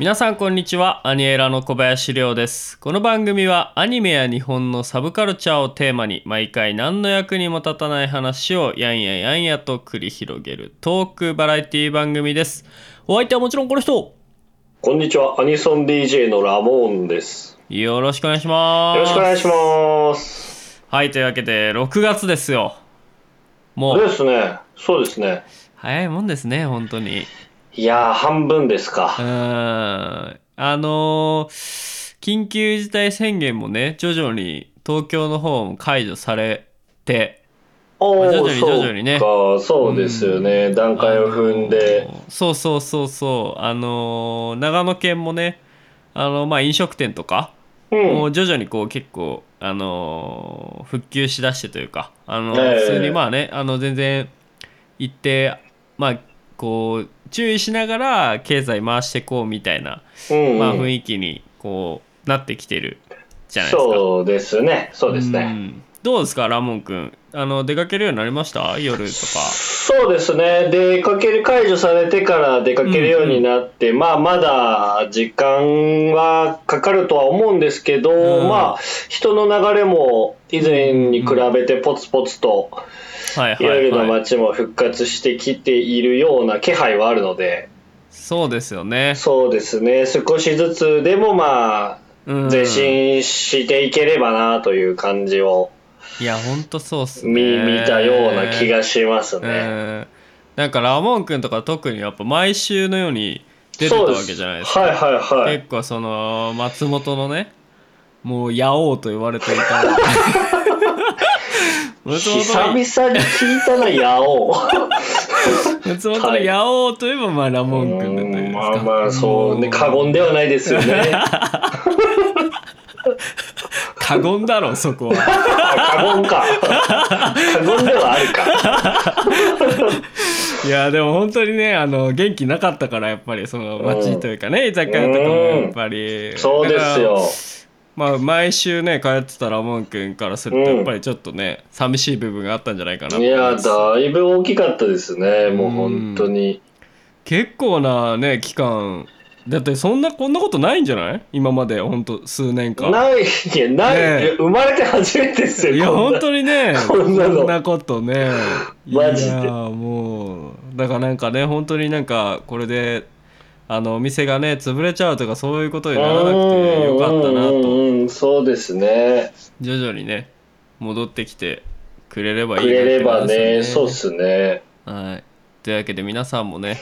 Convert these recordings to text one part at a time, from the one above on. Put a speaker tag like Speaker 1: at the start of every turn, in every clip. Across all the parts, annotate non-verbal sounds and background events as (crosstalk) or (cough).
Speaker 1: 皆さんこんにちは。アニエラの小林亮です。この番組はアニメや日本のサブカルチャーをテーマに毎回何の役にも立たない話をやんややんやと繰り広げるトークバラエティ番組です。お相手はもちろんこの人。
Speaker 2: こんにちは、アニソン DJ のラモーンです。
Speaker 1: よろしくお願いします
Speaker 2: よろしくお願いします。
Speaker 1: はいというわけで6月ですよも
Speaker 2: そう
Speaker 1: う
Speaker 2: ですね、そうですね。
Speaker 1: 早いもんですね本当に
Speaker 2: いやー、半分ですか。
Speaker 1: んあのー緊急事態宣言もね徐々に東京の方も解除されて
Speaker 2: おー
Speaker 1: 徐々に徐々にね
Speaker 2: そうか、そうですよね。段階を踏んで。
Speaker 1: あのーそうそうそうそうあのー長野県もねあのまあ飲食店とか、
Speaker 2: うん。
Speaker 1: もう徐々にこう結構あのー復旧しだしてというかあのー
Speaker 2: ええ。
Speaker 1: 普通にまあねあの全然行ってまあこう注意しながら経済回していこうみたいな、
Speaker 2: うん、
Speaker 1: まあ、
Speaker 2: うん
Speaker 1: 雰囲気にこうなってきてるじゃないですか。
Speaker 2: そうですね、そうです
Speaker 1: う
Speaker 2: ね。
Speaker 1: んどうですかラモン君？あの出かけるようになりました？夜とか。
Speaker 2: そうですね。出かける解除されてから出かけるようになって、まあまだ時間はかかるとは思うんですけど、
Speaker 1: うん
Speaker 2: まあ人の流れも以前に比べてポツポツと夜の街も復活してきているような気配はあるので、
Speaker 1: そうですよね。
Speaker 2: そうですね。少しずつでもま
Speaker 1: うん
Speaker 2: あ前進していければなという感じを
Speaker 1: いやほんとそうっすね。
Speaker 2: 見見たような気がします
Speaker 1: う
Speaker 2: ね。
Speaker 1: んなんかラモン君とか特にやっぱ毎週のように出てたわけじゃないですか。
Speaker 2: はいはいはい。
Speaker 1: 結構その松本のねもう野王と言われていた (laughs) 松
Speaker 2: 久々に聞いたな、ヤオ。(laughs)
Speaker 1: 松本の野王といえばまあラモン君だったりですか
Speaker 2: まあまあそうね、過言ではないですよね。(laughs)
Speaker 1: 過言だろそこは (laughs)
Speaker 2: あ過言か。過言ではあるか。(laughs)
Speaker 1: いやでも本当にねあの元気なかったからやっぱりその街というかね居酒屋とかもやっぱり
Speaker 2: そうですよ。
Speaker 1: まあ毎週ね通ってたラモン君からすると
Speaker 2: うん
Speaker 1: やっぱりちょっとね寂しい部分があったんじゃないかなと
Speaker 2: いや、だいぶ大きかったですね、もう本当に。
Speaker 1: 結構なね期間だってそんなこんなことないんじゃない？今まで本当数年間。
Speaker 2: ない、いや、ない、
Speaker 1: ねえ。
Speaker 2: 生まれて初めてですよ。
Speaker 1: いや本当にね
Speaker 2: こんなの。
Speaker 1: こんなことね。
Speaker 2: マジで。
Speaker 1: いやもうだからなんかね本当になんかこれであのお店がね潰れちゃうとかそういうことにならなくてよかったな
Speaker 2: うん
Speaker 1: と
Speaker 2: うんうんそうですね。
Speaker 1: 徐々にね戻ってきてくれればいい
Speaker 2: くれればね、そうっすね。
Speaker 1: はい、というわけで皆さんもね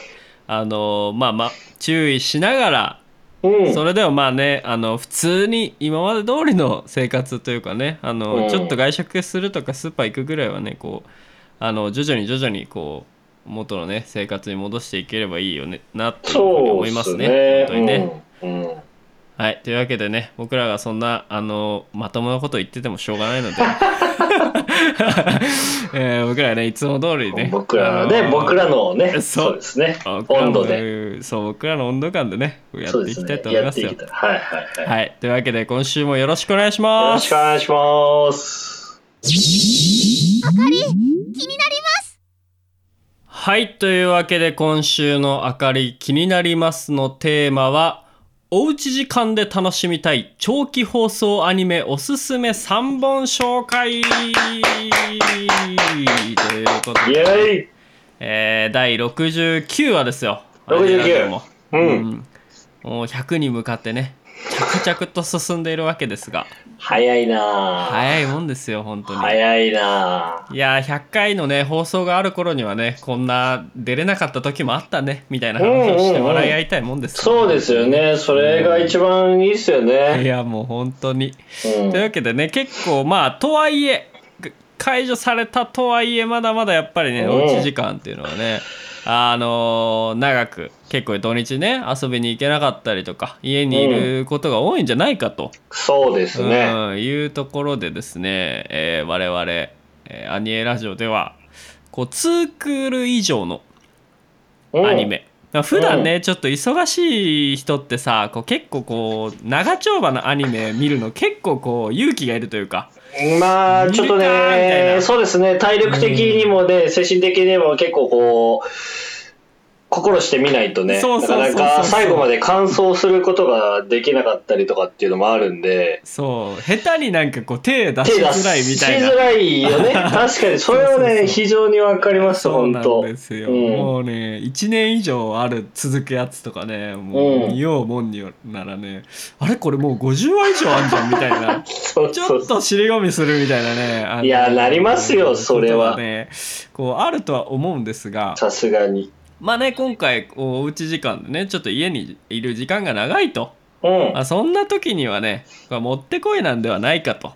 Speaker 1: あのまあまあ注意しながら
Speaker 2: うん。
Speaker 1: それでもまあねあの普通に今まで通りの生活というかねあの、
Speaker 2: うん
Speaker 1: ちょっと外食するとかスーパー行くぐらいはねこうあの徐々に徐々にこう元のね生活に戻していければいいよねなっていうふうに
Speaker 2: そう
Speaker 1: 思い
Speaker 2: っ
Speaker 1: ますね
Speaker 2: すね。
Speaker 1: 本当にね、
Speaker 2: うん。うん
Speaker 1: はいというわけでね僕らがそんなあのまともなこと言っててもしょうがないので、(laughs) えー僕らはねいつも通りね
Speaker 2: 僕らのね、僕らのね、
Speaker 1: そう
Speaker 2: そうですね。温度で。
Speaker 1: そう僕らの温度感でねやっていきたい。と思いますよ
Speaker 2: やっていきたい。はいはいはい。
Speaker 1: はいというわけで今週もよろしくお願いし
Speaker 2: よろし
Speaker 1: ます
Speaker 2: くお願いします。
Speaker 3: あかり気になります
Speaker 1: はいというわけで今週のあかり気になりますのテーマはおうち時間で楽しみたい長期放送アニメおすすめ3本紹介。ということ
Speaker 2: イ
Speaker 1: で、えー、第69話ですよ。
Speaker 2: 69
Speaker 1: も。
Speaker 2: うん。
Speaker 1: もう100に向かってね着々と進んでいるわけですが
Speaker 2: 早いなぁ。
Speaker 1: 早いもんですよ本当に
Speaker 2: 早いなぁ。
Speaker 1: いやー100回のね放送がある頃にはねこんな出れなかった時もあったねみたいな話をして笑い合いたいもんですよ
Speaker 2: そうですよね。それが一番いいですよ
Speaker 1: い
Speaker 2: ね。
Speaker 1: やもう本当に、
Speaker 2: うん
Speaker 1: というわけでね結構まあとはいえが解除されたとはいえまだまだやっぱりね、
Speaker 2: うん
Speaker 1: おうち時間っていうのはねあのー長く結構土日ね遊びに行けなかったりとか家にいることが多いんじゃないかと、
Speaker 2: そうですね。
Speaker 1: うん、いうところでですね、えー我々、えーアニエラジオではこう2クール以上の
Speaker 2: うん
Speaker 1: アニメ。ら普段ね、ちょっと忙しい人ってさこう結構こう長丁場のアニメ見るの結構こう勇気がいるというか
Speaker 2: まあ、ちょっとね、
Speaker 1: な。
Speaker 2: そうですね、体力的にもね、精神的にも結構こう、心してみないとね、
Speaker 1: そうそうそうそう。
Speaker 2: なかなか最後まで完走することができなかったりとかっていうのもあるんで、
Speaker 1: そう。下手になんかこう手出しづらいみたいな。
Speaker 2: しづらいよね。(laughs) 確かに、それは
Speaker 1: そうそう
Speaker 2: ね、
Speaker 1: そう。
Speaker 2: 非常にわかります、
Speaker 1: そうなん
Speaker 2: 本当
Speaker 1: ですよ、
Speaker 2: うん。
Speaker 1: もうね1年以上ある続くやつとかねもう
Speaker 2: うん。
Speaker 1: 見ようもんにならね、あれこれもう50話以上あんじゃんみたいな。(laughs)
Speaker 2: そう
Speaker 1: ちょ
Speaker 2: そう。
Speaker 1: っと尻込みするみたいなね
Speaker 2: いやなりますよそれは。
Speaker 1: ねこうあるとは思うんですが。
Speaker 2: さすがに。
Speaker 1: まあね今回おうち時間でねちょっと家にいる時間が長いと、
Speaker 2: うん
Speaker 1: ま。あ、そんな時にはねもってこいなんではないかと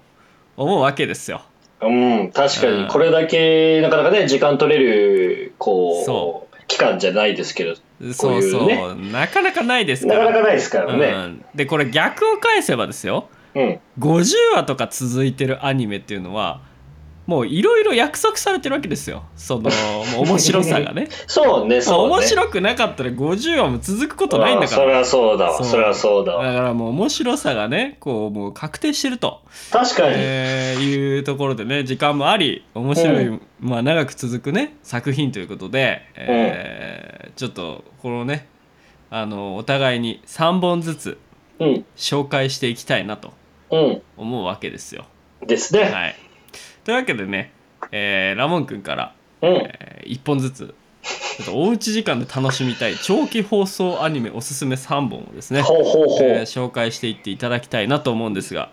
Speaker 1: 思うわけですよ。
Speaker 2: うん、確か
Speaker 1: うん
Speaker 2: に、これだけ、なかなかね、時間取れる、こ、
Speaker 1: そう
Speaker 2: 期間じゃないですけど、
Speaker 1: そうそう
Speaker 2: ね
Speaker 1: なかなかないですか。
Speaker 2: なからなかないですからね。
Speaker 1: うん、でこれ逆を返せばですよ
Speaker 2: うん。
Speaker 1: 50話とか続いてるアニメっていうのはもういろいろ約束されてるわけですよその面白さがね (laughs)
Speaker 2: そうね、そうね。
Speaker 1: 面白くなかったら50話も続くことないんだか
Speaker 2: あそれ
Speaker 1: ら
Speaker 2: はそうだわ、
Speaker 1: そう
Speaker 2: それはそうだわ。
Speaker 1: だからもう面白さがねこうもう確定してると、
Speaker 2: 確かに。
Speaker 1: えーいうところでね時間もあり面白い、
Speaker 2: う
Speaker 1: まあ長く続くね作品ということで、えーちょっとこのねあのお互いに3本ずつ
Speaker 2: うん。
Speaker 1: 紹介していきたいなと
Speaker 2: うん。
Speaker 1: 思うわけですよ。
Speaker 2: ですね。
Speaker 1: はい、というわけでね、えーラモン君から、
Speaker 2: うん。
Speaker 1: え1本ずつちょっとおうち時間で楽しみたい長期放送アニメおすすめ3本をですね、
Speaker 2: ほうほうほう。
Speaker 1: えー紹介していっていただきたいなと思うんですが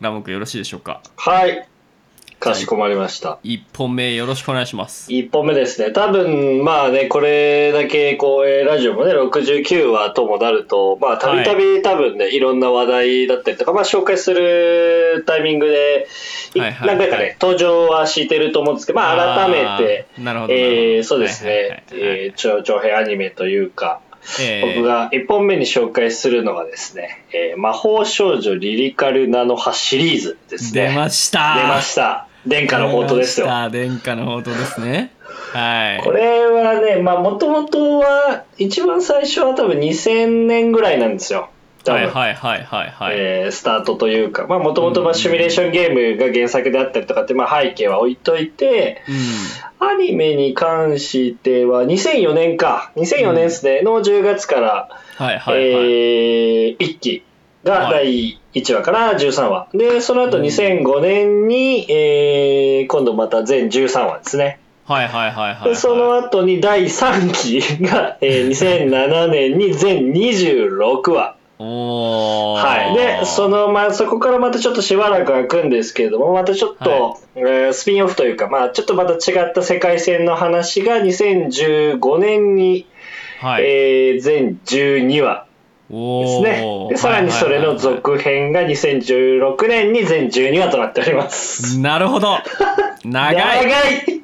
Speaker 1: ラモン君よろしいでしょうか？
Speaker 2: はい。かしこまりました。
Speaker 1: 1本目よろしくお願いします。
Speaker 2: 一本目ですね。多分、まあね、これだけ、こう、えーラジオもね、69話ともなると、まあ、たびたび多分ね、いろんな話題だったりとか、まあ、紹介するタイミングで、い
Speaker 1: はいはい
Speaker 2: 何回かね、登場はしてると思うんですけど、まあ、改めて、
Speaker 1: なるほど
Speaker 2: えーそうですね、えー長長編アニメというか、
Speaker 1: えー
Speaker 2: 僕が1本目に紹介するのがですね、えー魔法少女リリカルナノハシリーズですね。
Speaker 1: 出ました
Speaker 2: 出ました。殿下の宝刀ですよ。
Speaker 1: 殿下の宝刀ですね。はい。
Speaker 2: これはね、まあ、もともとは、一番最初は多分2000年ぐらいなんですよ。多分。
Speaker 1: はいはいはいはいはい、
Speaker 2: えースタートというか、まあ、もともとシミュレーションゲームが原作であったりとかって、まあ、背景は置いといて、アニメに関しては、2004年か、2004年ですね、の10月から、
Speaker 1: はいはいはい、
Speaker 2: えー、1期が第1話から13話。で、その後2005年に、えー今度また全13話ですね。
Speaker 1: はいはいはいはい、
Speaker 2: でその後に第3期が、えー (laughs) 2007年に全26話。
Speaker 1: おー
Speaker 2: はい。で、その、まあ、そこからまたちょっとしばらく空くんですけれども、またちょっと、えースピンオフというか、まあ、ちょっとまた違った世界線の話が2015年に、
Speaker 1: はい、
Speaker 2: えー全12話です
Speaker 1: お
Speaker 2: ね。
Speaker 1: ー。
Speaker 2: で、さらにそれの続編が2016年に全12話となっております。
Speaker 1: なるほど。長い。
Speaker 2: 長い。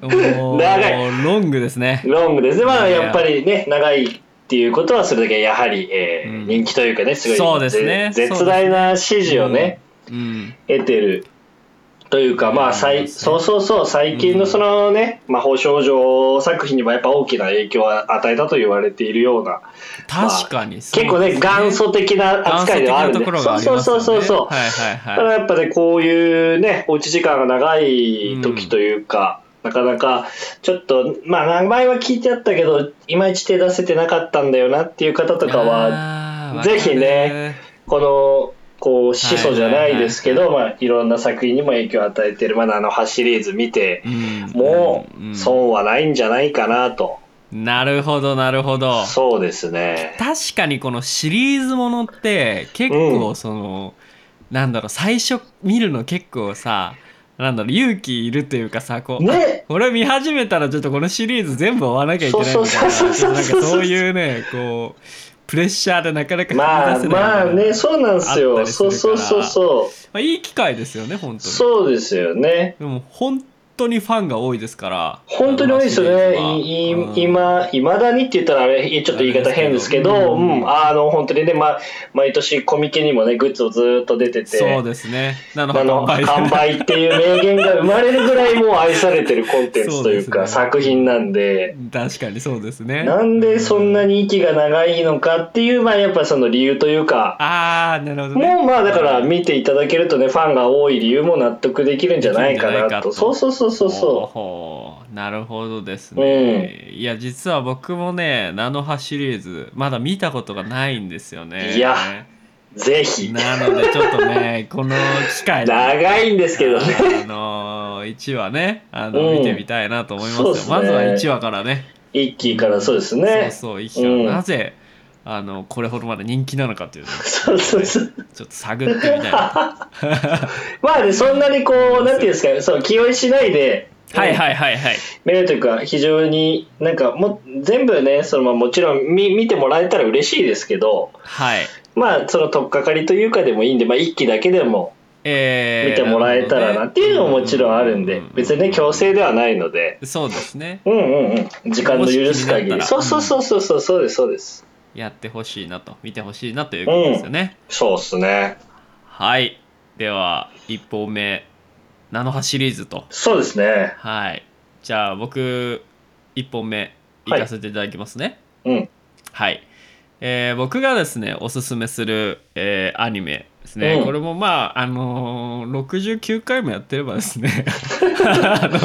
Speaker 2: 長い。
Speaker 1: ロングですね。
Speaker 2: ロングですね。まあ、
Speaker 1: いや。
Speaker 2: やっぱりね、長いっていうことは、それだけやはり、えー
Speaker 1: うん。
Speaker 2: 人気というかね、すごい、
Speaker 1: そうですね。
Speaker 2: ぜ絶大な支持をね、
Speaker 1: うん。
Speaker 2: 得てる。というか、まあ、
Speaker 1: うん
Speaker 2: 最そうそうそう、最近のそのね、魔法少女作品にもやっぱ大きな影響を与えたと言われているような、
Speaker 1: 確かに
Speaker 2: 結構ね、元祖的な扱いではあるんで、
Speaker 1: 元祖的なところがありますよね。
Speaker 2: そうそうそうそう。
Speaker 1: はいはい
Speaker 2: た
Speaker 1: はい。
Speaker 2: だやっぱね、こういうね、おうち時間が長い時というか、なかなか、ちょっと、まあ、名前は聞いてあったけど、いまいち手出せてなかったんだよなっていう方とかは、ぜひねこの、こう、始祖じゃないですけど、まあ、いろんな作品にも影響を与えてる、まあ、あの、ハシリーズ見て、
Speaker 1: うん。
Speaker 2: も
Speaker 1: うん
Speaker 2: う、損はないんじゃないかなと。
Speaker 1: なるほどなるほど。
Speaker 2: そうですね。
Speaker 1: 確かにこのシリーズものって結構その、なんだろう最初見るの結構さなんだろう勇気いるというかさこう、
Speaker 2: ね。
Speaker 1: これ見始めたらちょっとこのシリーズ全部終わらなきゃいけないみたいな
Speaker 2: そう
Speaker 1: いうねこうプレッシャーでなかなか
Speaker 2: まあ、
Speaker 1: 踏み出せない
Speaker 2: まあね、そうなんですよ。そうそうそうそう。
Speaker 1: まあ、いい機会ですよね本当に
Speaker 2: そうですよね。
Speaker 1: でも本当にファンが多いですから。
Speaker 2: 本当に多いですよね。いい
Speaker 1: うん。
Speaker 2: 今、いまだにって言ったらあれ、ちょっと言い方変ですけど、あの、本当にね、ま、毎年コミケにもね、グッズをずーっと出てて、
Speaker 1: そうですね。なの
Speaker 2: あの、
Speaker 1: 販売。
Speaker 2: っていう名言が生まれるぐらいもう愛されてるコンテンツというか、
Speaker 1: そうね。
Speaker 2: 作品なんで、
Speaker 1: 確かにそうですね。
Speaker 2: なんでそんなに息が長いのかっていう、まあやっぱその理由というか、
Speaker 1: ああなるほどね。
Speaker 2: もうまあだから見ていただけるとね、ファンが多い理由も納得できるんじゃないかなと。そうそうそうそう
Speaker 1: ほう
Speaker 2: そ
Speaker 1: ほうなるほどですね、いや実は僕もねナノハシリーズまだ見たことがないんですよね。
Speaker 2: いやう。ぜひ。
Speaker 1: なのでちょっとね (laughs) この機会に
Speaker 2: 長いんですけどね。
Speaker 1: あの1話ねあの、
Speaker 2: うん。
Speaker 1: 見てみたいなと思いますよ。
Speaker 2: ね。
Speaker 1: まずは1話からね。
Speaker 2: 一期からそうです
Speaker 1: そう
Speaker 2: ね。
Speaker 1: そう1話、
Speaker 2: うん。
Speaker 1: なぜあのこれほどまで人気なのかっていうのを
Speaker 2: そうそうそう。
Speaker 1: ちょっと探ってみたいな。(laughs)
Speaker 2: まあね、そんなにこう、なんていうんですか、そう、気負いしないで、
Speaker 1: はいはいはいはい。
Speaker 2: 見れるというか、非常になんかも、全部ね、そのまあもちろん見見てもらえたら嬉しいですけど、
Speaker 1: はい。
Speaker 2: まあ、その取っかかりというかでもいいんで、まあ、一期だけでも
Speaker 1: えー
Speaker 2: 見てもらえたらなっていうのももちろんあるんで、別にね、強制ではないので、
Speaker 1: そうですね。
Speaker 2: うんうんうん、時間の許す限り。そうそうそうそうそう、そうです、そうです。
Speaker 1: やってほしいなと見てほしいなということですよね、
Speaker 2: そうっすね。
Speaker 1: はい。では1本目ナノハシリーズと。
Speaker 2: そうですね。
Speaker 1: はい。じゃあ僕1本目い。かせていただきますね。
Speaker 2: うん。
Speaker 1: はい、えー僕がですねおすすめする、えーアニメですね、
Speaker 2: うん。
Speaker 1: これもまああのー69回もやってればですね。あ (laughs) の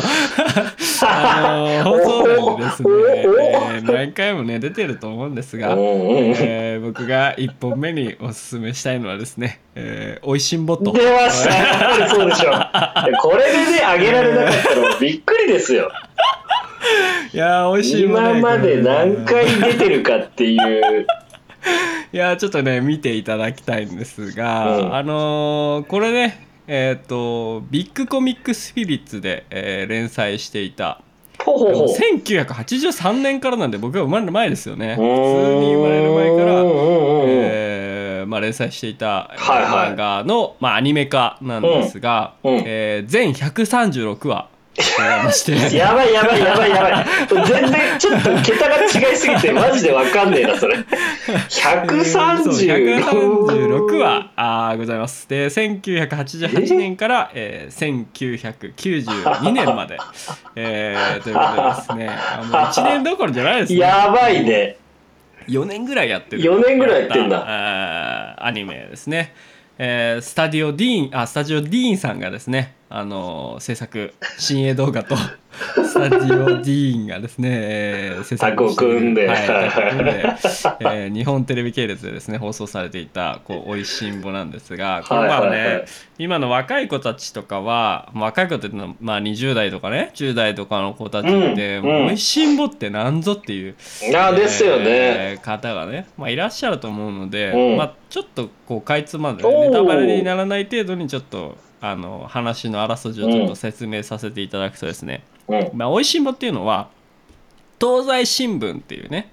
Speaker 1: あのー放送内でですね、えー何回もね出てると思うんですが、えー僕が1本目におすすめしたいのはですね「えー、おいしんぼと」
Speaker 2: 出ました。やっぱりそうでしょ。(laughs) これでね、あげられなかったらびっくりですよ。
Speaker 1: いやーおいしんぼ、ね、
Speaker 2: 今まで何回出てるかっていう。
Speaker 1: いやーちょっとね見ていただきたいんですが、
Speaker 2: うん。
Speaker 1: あのーこれねえっ、とビッグコミックスピリッツで、えー連載していた
Speaker 2: ほうほうほう。
Speaker 1: 1983年からなんで僕が生まれる前ですよね。
Speaker 2: う
Speaker 1: 普通に生まれる前から、えーまあ、連載していた、えー
Speaker 2: はいはい。
Speaker 1: 漫画の、まあ、アニメ化なんですが、
Speaker 2: うん。うん。
Speaker 1: えー全136話 (laughs)
Speaker 2: やばいやばいやばいやばい。全然ちょっと桁が違いすぎて (laughs) マジでわかんねえな、それ。
Speaker 1: そう
Speaker 2: 136
Speaker 1: 136話あーございます。で1988年から、えー、1992年まで、えーということでですね。あもう1年どころじゃないですね。
Speaker 2: やばいね。
Speaker 1: 4年ぐらいやってる。
Speaker 2: 4年ぐらいやってんだ。
Speaker 1: アニメですね、えースタディオディーンあスタジオディーンさんがですねあのー制作新鋭動画とスタジオディーンがですね、えー制作
Speaker 2: を組んで。
Speaker 1: はい、組んで、(laughs) えー日本テレビ系列でですね放送されていた「こうおいしんぼ」なんですがこれまあね、
Speaker 2: はいはい。はい
Speaker 1: 今の若い子たちとかはまあ若い子っていうのは、まあ、20代とかね10代とかの子たちって、
Speaker 2: うん
Speaker 1: おいしんぼってなんぞっていう
Speaker 2: あーですよね。
Speaker 1: えー方がね、まあ、いらっしゃると思うので、
Speaker 2: うん。
Speaker 1: まあ、ちょっとこうかいつまんで、ね、ネタバレにならない程度にちょっとあの話のあらすじをちょっと説明させていただくとですね「
Speaker 2: うん。
Speaker 1: まあ、おいしんぼ」っていうのは東西新聞っていうね、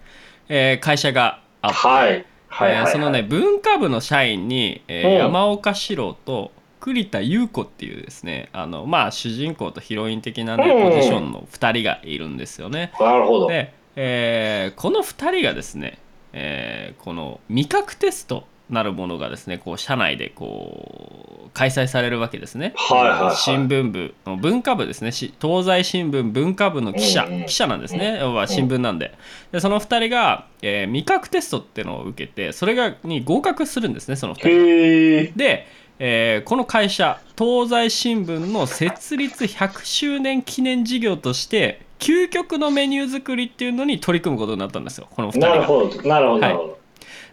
Speaker 1: えー会社があって、
Speaker 2: はい。はいはい
Speaker 1: そのね文化部の社員に、えー
Speaker 2: うん
Speaker 1: 山岡四郎と栗田優子っていうですねあのまあ主人公とヒロイン的なね
Speaker 2: うん
Speaker 1: ポジションの2人がいるんですよね。
Speaker 2: なるほど。
Speaker 1: で、えーこの2人がですね、えーこの味覚テストなるものがですねこう社内でこう開催されるわけですね、
Speaker 2: はいはいはい
Speaker 1: 新聞部の文化部ですねし東西新聞文化部の記者、記者なんですね、要は新聞なんででその2人が、えー味覚テストっていうのを受けてそれがに合格するんですねその2人。で、えーこの会社東西新聞の設立100周年記念事業として究極のメニュー作りっていうのに取り組むことになったんですよこの2人が。
Speaker 2: なるほど。なるほど。なるほど。
Speaker 1: で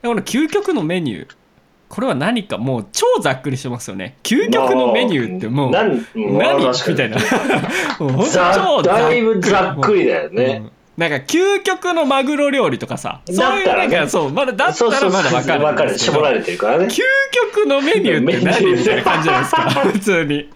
Speaker 1: この究極のメニュー。これは何かもう超ざっくりしてますよね。究極のメニューってもう何みたいな。
Speaker 2: だいぶざっくりだよね。
Speaker 1: うんなんか究極のマグロ料理とかさ。そういうなんかそうまだだったらまだ分かる
Speaker 2: わかる。絞られてるからね。
Speaker 1: 究極のメニューって何みたいな感じじゃないですか？(laughs) 普通に。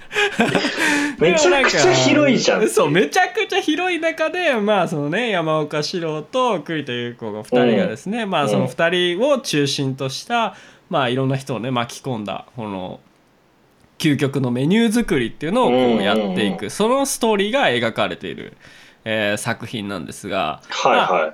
Speaker 2: めちゃくちゃ広いじゃん。
Speaker 1: そうめちゃくちゃ広い中でまあそのね山岡四郎と栗田優子が2人がですね、まあその2人を中心としたまあいろんな人をね巻き込んだこの究極のメニュー作りっていうのをこ
Speaker 2: うんうんう
Speaker 1: うん。やっていく、そのストーリーが描かれている、えー作品なんですが、
Speaker 2: はいはい。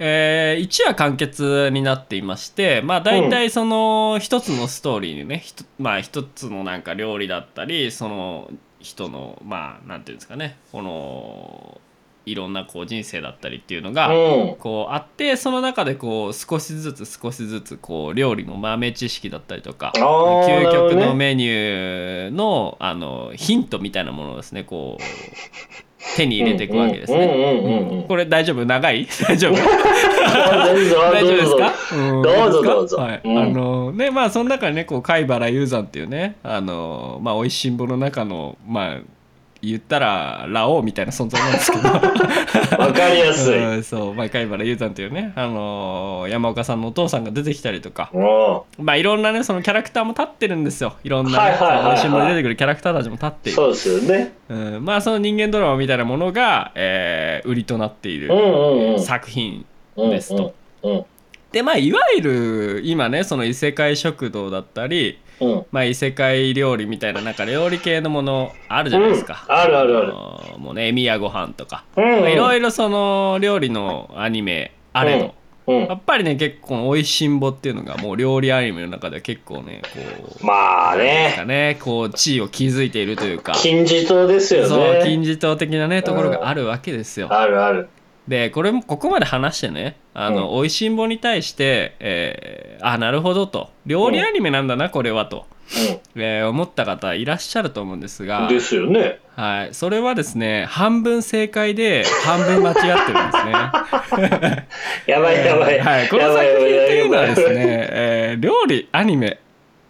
Speaker 1: えー、1話完結になっていましてまあ大体その一つのストーリーにねひとまあ一つのなんか料理だったりその人のまあなんていうんですかねこのいろんなこう人生だったりっていうのが、
Speaker 2: うん。
Speaker 1: こうあってその中でこう少しずつ少しずつこう料理の豆知識だったりとか究極のメニューのあのヒントみたいなものをですねこう手に入れていくわけですね。これ大丈夫？長い？(laughs) 大丈夫？(laughs) 大丈夫ですか？うん。
Speaker 2: どうぞどうぞ。
Speaker 1: はい。
Speaker 2: うん。
Speaker 1: あのねまあその中にねこう貝原雄山っていうねあのまあ美味しんぼの中のまあ言ったらラオウみたいな存在なんですけど。(laughs)
Speaker 2: わかりやすい。
Speaker 1: うんそう、まあ、貝原雄山っていうね、あのー山岡さんのお父さんが出てきたりとか、
Speaker 2: も
Speaker 1: まあ、いろんなねそのキャラクターも立ってるんですよ。いろんな、ね新聞に出てくるキャラクターたちも立っている。
Speaker 2: うそうですよね。
Speaker 1: うん、まあその人間ドラマみたいなものが、えー売りとなっている
Speaker 2: うん。
Speaker 1: 作品
Speaker 2: うん。
Speaker 1: ですと。
Speaker 2: うん。
Speaker 1: でまあいわゆる今ねその異世界食堂だったり、
Speaker 2: うん。
Speaker 1: まあ、異世界料理みたいななんか料理系のものあるじゃないですか、
Speaker 2: うん。あるあるある。
Speaker 1: のもうねエミヤご飯とか。いろいろその料理のアニメあれど、
Speaker 2: うん。
Speaker 1: やっぱりね結構おいしんぼっていうのがもう料理アニメの中では結構ねこう
Speaker 2: まあ
Speaker 1: なんですか
Speaker 2: ね、
Speaker 1: ねこう地位を築いているというか。
Speaker 2: 金字塔ですよ
Speaker 1: そう
Speaker 2: ね。
Speaker 1: 金字塔的なねところがあるわけですよ。
Speaker 2: あるある。
Speaker 1: でこれもここまで話してねあの、おいしんぼに対して、えーあなるほどと。料理アニメなんだなこれはと、えー思った方いらっしゃると思うんです
Speaker 2: うん。
Speaker 1: が。
Speaker 2: ですよね。
Speaker 1: はい、それはですね半分正解で半分間違ってるんですね。(laughs)
Speaker 2: やばいやばい。
Speaker 1: はい、この作品っていうのはですね、えー料理アニメ、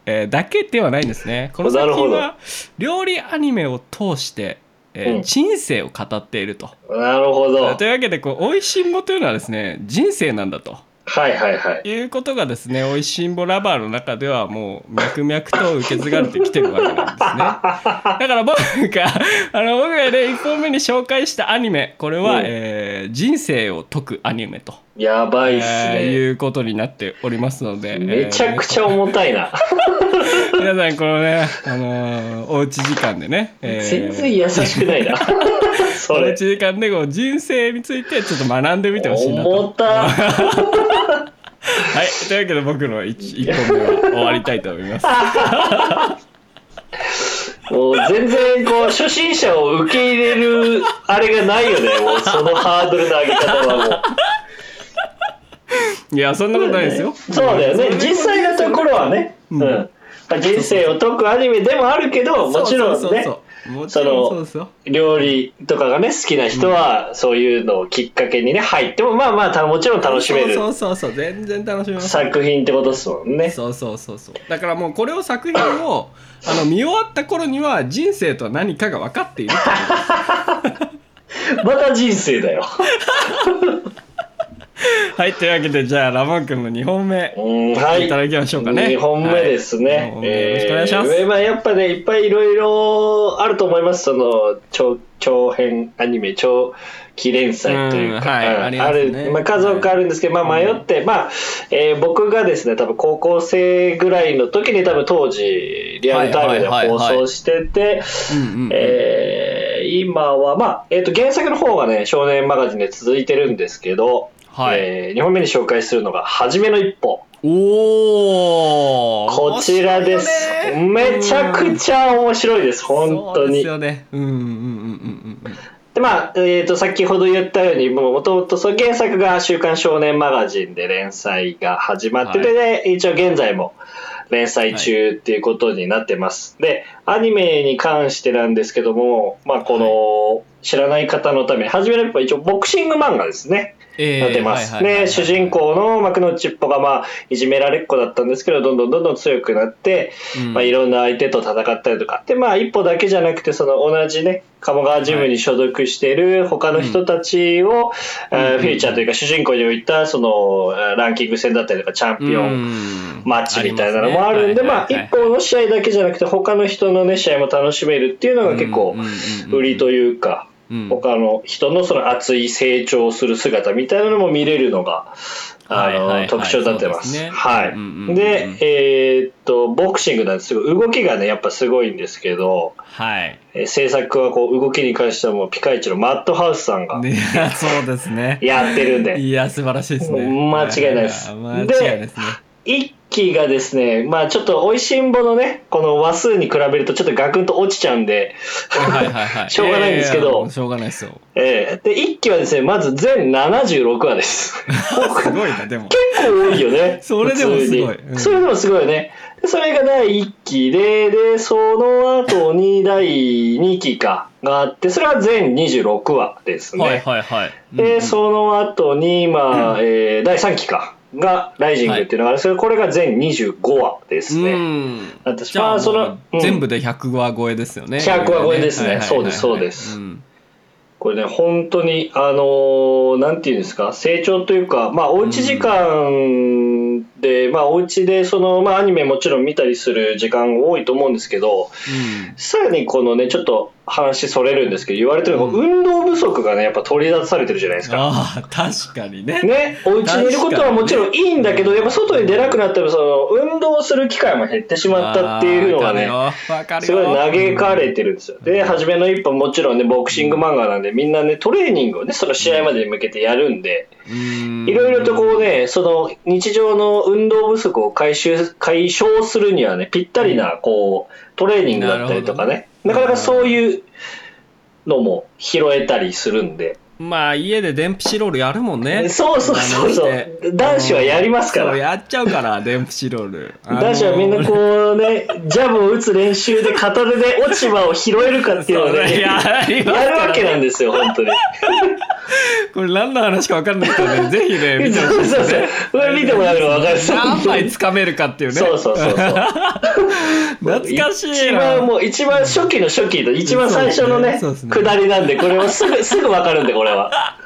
Speaker 1: えーだけではないんですね。この作品は料理アニメを通して、えー
Speaker 2: うん
Speaker 1: 人生を語っていると。
Speaker 2: なるほど。
Speaker 1: というわけでこう「おいしんぼ」というのはですね人生なんだと
Speaker 2: はいはいはい。
Speaker 1: いうことがですね「おいしんぼラバー」の中ではもう脈々と受け継がれてきてるわけなんですね (laughs) だから僕があの僕がね1本目に紹介したアニメこれは、
Speaker 2: うん
Speaker 1: えー人生を解くアニメと、
Speaker 2: やばいっす
Speaker 1: えー
Speaker 2: ね。
Speaker 1: いうことになっておりますので
Speaker 2: めちゃくちゃ重たいな。
Speaker 1: え (laughs) ー皆さんこのね、あのーおうち時間でね、えー
Speaker 2: 全然優しくないな。(laughs) それ
Speaker 1: おうち。時間でこう人生についてちょっと学んでみてほしいなと
Speaker 2: 重た。(laughs)
Speaker 1: はい、というわけで僕の 1, 本目は終わりたいと思います。
Speaker 2: もう全然こう初心者を受け入れるあれがないよね。もうそのハードルの上げ方はもう。
Speaker 1: いや、そんなことないですよ。
Speaker 2: そうだよね。実際のところはね。
Speaker 1: う
Speaker 2: うんん。人生を解くアニメでもあるけど、もちろんね
Speaker 1: そうそうそ。うもちろんそうですよ。
Speaker 2: 料理とかがね好きな人はそういうのをきっかけにね入ってもまあまあたもちろん楽しめる
Speaker 1: そうそうそう全然楽しめます。
Speaker 2: 作品ってことですもんね
Speaker 1: そうそうそうそう。だからもうこれを作品を (laughs) あの見終わった頃には人生とは何かが分かっている。(laughs) ま
Speaker 2: た人生だよ (laughs)
Speaker 1: はい、というわけでじゃあラモン君の2本目
Speaker 2: うんはい。
Speaker 1: いただきましょうかね。
Speaker 2: 2本目ですね、
Speaker 1: はい。よろしくお願いします。
Speaker 2: えーまあ、やっぱねいっぱいいろいろあると思います。その長長編アニメ長期連載というか、
Speaker 1: うんはい
Speaker 2: うん。
Speaker 1: ありますね。
Speaker 2: る、まあ、数多くあるんですけど、まあ、迷って、まあえー僕がですね多分高校生ぐらいの時に多分当時リアルタイムで放送してて、今は、まあえー、と原作の方がね少年マガジンで続いてるんですけど、
Speaker 1: はい。
Speaker 2: え2本目に紹介するのが「はじめの一歩」
Speaker 1: おお
Speaker 2: こちらです。めちゃくちゃ面白いです、本当
Speaker 1: そうで
Speaker 2: に。
Speaker 1: すよね。うんうんうんうん。
Speaker 2: でまあ、えー、と先ほど言ったようにもともとその原作が「週刊少年マガジン」で連載が始まってて、で一応現在も連載中っていうことになってます、でアニメに関してなんですけども、まあ、この知らない方のために初めの一歩は一応ボクシング漫画ですね。
Speaker 1: えー
Speaker 2: なってます。
Speaker 1: はいはいはいはい。
Speaker 2: で、主人公の幕の内っぽが、まあ、いじめられっ子だったんですけど、どんどんどんどん強くなって、
Speaker 1: うん。
Speaker 2: まあ、いろんな相手と戦ったりとか。で、まあ、一歩だけじゃなくて、その同じね、鴨川ジムに所属している他の人たちを、フィーチャーというか、主人公に置いた、その、えーランキング戦だったりとか、チャンピオン、
Speaker 1: ン
Speaker 2: マッチみたいなのもあるんで、まあ、一方の試合だけじゃなくて、他の人のね、試合も楽しめるっていうのが結構、売りというか、他の人のその熱い成長する姿みたいなのも見れるのが、あ
Speaker 1: はいはいはい。
Speaker 2: の特徴になってます。はい。
Speaker 1: うんうんうん
Speaker 2: で、えーっと、ボクシングなんです。けど、動きがね、やっぱすごいんですけど、
Speaker 1: はい。
Speaker 2: えー制作はこう動きに関してはもうピカイチのマットハウスさんが (laughs)
Speaker 1: ねそうですね。
Speaker 2: やってるんで、
Speaker 1: いや素晴らしいですね。
Speaker 2: 間違いないです。
Speaker 1: 間違いないですね
Speaker 2: 一期がですね、まあちょっと美味しんぼのね、この話数に比べるとちょっとガクンと落ちちゃうんで、
Speaker 1: はいはいはい (laughs)
Speaker 2: しょうがないんですけど。
Speaker 1: やややしょうがないですよ。
Speaker 2: えーで、一期はですね、まず全76話です。(laughs)
Speaker 1: すごいなでも。
Speaker 2: 結構多いよね。(laughs)
Speaker 1: それでもすごい。うん。
Speaker 2: それでもすごいよね。でそれが第1期で、で、その後に第2期か、があって、それは全26話ですね。
Speaker 1: はいはいはい。
Speaker 2: で、
Speaker 1: うん。
Speaker 2: その後に、まあ、えー第3期か、が、ライジングっていうのがある。んですけど、これが全25話ですね。
Speaker 1: うん。
Speaker 2: 私
Speaker 1: じゃあ
Speaker 2: まあその
Speaker 1: 全部で100話超えですよね。
Speaker 2: 100話超えですね。そうですそうです。
Speaker 1: ん。
Speaker 2: これね、本当に、あのーなんていうんですか、成長というか、まあ、おうち時間で、まあ、お家で、その、まあ、アニメもちろん見たりする時間多いと思うんですけど、さらにこのね、ちょっと話それるんですけど、言われてるのが、
Speaker 1: うん。
Speaker 2: 運動不足がね、やっぱ取り出されてるじゃないですか。
Speaker 1: ああ確かにね。
Speaker 2: ね、お家にいることはもちろんいいんだけど、やっぱ外に出なくなったら、その、運動する機会も減ってしまったっていうのがね、すごい
Speaker 1: よ
Speaker 2: 嘆かれてるんですよ。で、初めの一歩もちろんね、ボクシング漫画なんで、みんなね、トレーニングをね、その試合までに向けてやるんで、い
Speaker 1: い
Speaker 2: ろいろとこうね、その日常の運動不足を解消解消するにはね、ぴったりな、こう、トレーニングだったりとかね、なかなかそういうのも拾えたりするんで、
Speaker 1: まあ家で電プシロールやるもんね。
Speaker 2: そうそうそうそう、男子はやりますから。
Speaker 1: やっちゃうから電プシロール。
Speaker 2: 男子はみんなこうね、(laughs) ジャブを打つ練習で片手で落ち葉を拾えるかっていうのをね、
Speaker 1: や
Speaker 2: るわけなんですよ、本当に。
Speaker 1: これ何の話か分かんない人はね (laughs) ぜひね見てほしいです
Speaker 2: そうそう。これ見てもらえば分かる。
Speaker 1: 何枚掴めるかっていうね。
Speaker 2: そうそうそうそう。(laughs)
Speaker 1: 懐かしい
Speaker 2: 一
Speaker 1: な。
Speaker 2: 番もう一番初期の初期と一番最初の
Speaker 1: ね
Speaker 2: 下りなんでこれはすぐすぐ分かるんでこれは。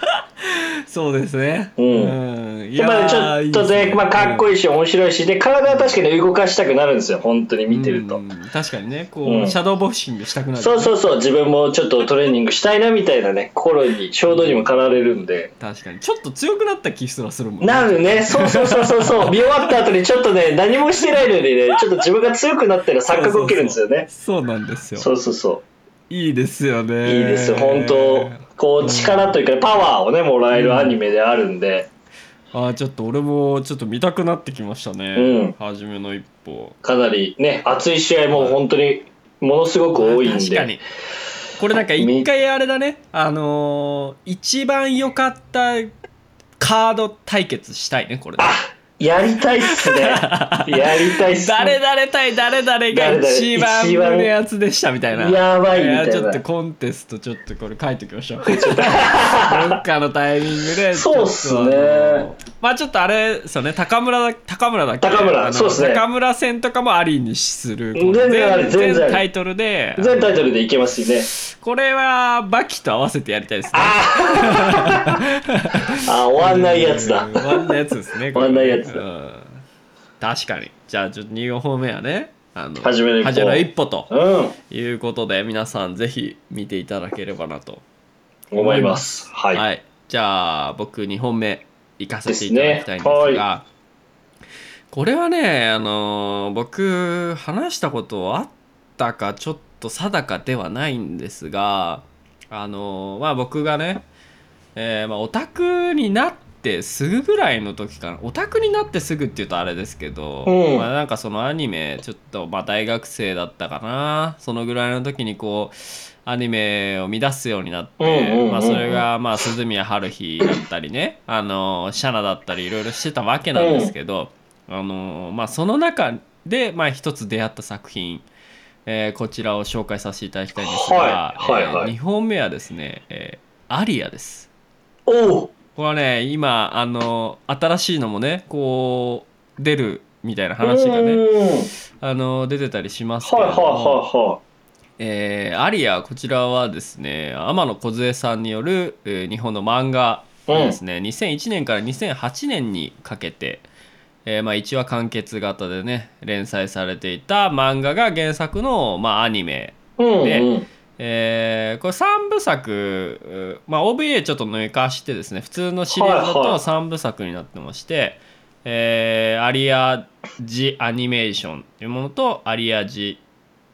Speaker 1: そうですね。
Speaker 2: うん。
Speaker 1: ん。い
Speaker 2: でまあねちょっとねまあかっこいいし面白いし。で体は確かに動かしたくなるんですよ。本当に見てると。
Speaker 1: うん。確かにね。こう、
Speaker 2: うん。
Speaker 1: シャドーボクシングしたくなる、
Speaker 2: そうそうそう。自分もちょっとトレーニングしたいなみたいなね。心に衝動にも駆られるんで。
Speaker 1: 確かに。ちょっと強くなった気すらするもんね。
Speaker 2: なるね、そうそうそうそうそう、(laughs) 見終わった後にちょっとね、何もしてないのにね、ちょっと自分が強くなったら錯覚を受けるんですよね。
Speaker 1: そうそうそうそうなんですよ。
Speaker 2: そうそうそ
Speaker 1: いいですよ
Speaker 2: う。
Speaker 1: ね。
Speaker 2: いいですよ、本当こう力というかパワーをね、もらえるアニメであるんで、
Speaker 1: あーちょっと俺もちょっと見たくなってきましたね、
Speaker 2: うん。
Speaker 1: 初めの一歩。
Speaker 2: かなりね、熱い試合も本当にものすごく多いんで。
Speaker 1: 確かに。これなんか一回あれだね。あのー一番良かったカード対決したいねこれ。
Speaker 2: あやりたいっすね。(laughs) やりたいっすね。
Speaker 1: 誰々対誰々が一番
Speaker 2: 誰々
Speaker 1: 胸熱でしたみたいな。
Speaker 2: やばいみたいな。
Speaker 1: やちょっとコンテストちょっとこれ書いておきましょう。どっかのタイミングで
Speaker 2: そうっすね。
Speaker 1: まあちょっとあれそうね。高村だ高村だっけ？
Speaker 2: 高村
Speaker 1: あの
Speaker 2: そうっすね。
Speaker 1: 高村戦とかもありにする。
Speaker 2: 全然あり
Speaker 1: 全
Speaker 2: 全然
Speaker 1: タイトルで。
Speaker 2: 全タイトルでいけますしね。
Speaker 1: これはバキと合わせてやりたいですね。
Speaker 2: あ、(laughs) 終わんないやつだ。
Speaker 1: うん。終わんないやつですね
Speaker 2: 終わんないやつ。だ
Speaker 1: うん確かにじゃあちょっと2本目はねあの
Speaker 2: 初めの一歩
Speaker 1: 初めの一歩と
Speaker 2: うん。
Speaker 1: いうことで皆さんぜひ見ていただければなと
Speaker 2: 思います。はい。
Speaker 1: はい、じゃあ僕2本目行かせていただきたいんですが
Speaker 2: ですね
Speaker 1: これはねあのー僕話したことあったかちょっと定かではないんですがあのーまあ僕がね、えーまあ、オタクになってすぐぐらいの時かな。オタクになってすぐっていうとあれですけど、
Speaker 2: うん。
Speaker 1: まあ、なんかそのアニメちょっとまあ大学生だったかな。そのぐらいの時にこうアニメを見出すようになって、まあ、それがまあ鈴宮春日だったりねあのシャナだったりいろいろしてたわけなんですけど、あのまあ、その中でまあ一つ出会った作品、えーこちらを紹介させていただきたいんですが、
Speaker 2: はいはいはい。
Speaker 1: 2本目はですね、えーアリアです。
Speaker 2: おう
Speaker 1: これはね今あの新しいのもねこう出るみたいな話がね
Speaker 2: うん
Speaker 1: あの出てたりしますけ
Speaker 2: はいはいは
Speaker 1: えーアリアこちらはですね天野梢さんによる、えー日本の漫画ですね、2001年から2008年にかけて、えーまあ、1話完結型でね連載されていた漫画が原作の、まあ、アニメ
Speaker 2: いはい。うん
Speaker 1: で
Speaker 2: うん。
Speaker 1: えーこれ3部作、うまあ、OVA ちょっと抜かしてですね普通のシリーズだと
Speaker 2: はいはい。
Speaker 1: 3部作になってまして、えーアリアジアニメーションというものとアリアジ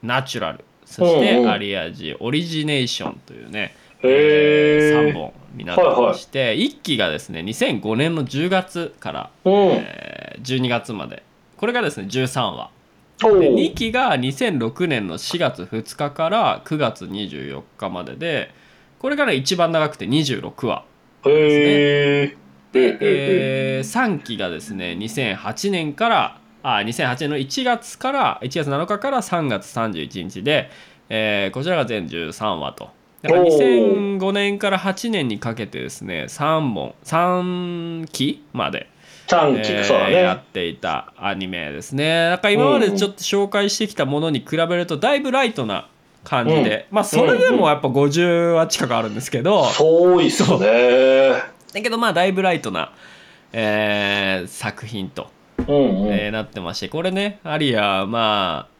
Speaker 1: ナチュラルそしてアリアジオリジネーションというね、
Speaker 2: へー。
Speaker 1: 3本になってまして、1期がですね2005年の10月から、
Speaker 2: うん。
Speaker 1: えー12月まで。これがですね13話で2期が2006年の4月2日から9月24日まででこれがね一番長くて26話
Speaker 2: へえ。
Speaker 1: で、え3期がですね2008年からあ2008年の1月から1月7日から3月31日で、えーこちらが全13話と。だから
Speaker 2: おー。
Speaker 1: 2005年から8年にかけてですね3本3期まで
Speaker 2: 短期、
Speaker 1: えー
Speaker 2: そうだ
Speaker 1: や
Speaker 2: ね。
Speaker 1: っていたアニメですねなんか今までちょっと紹介してきたものに比べるとだいぶライトな感じで、まあそれでもやっぱ50話近くあるんですけど、
Speaker 2: そういっすね。
Speaker 1: だけどまあだいぶライトな、えー作品と、
Speaker 2: うんうん。
Speaker 1: えーなってましてこれねアリアまあ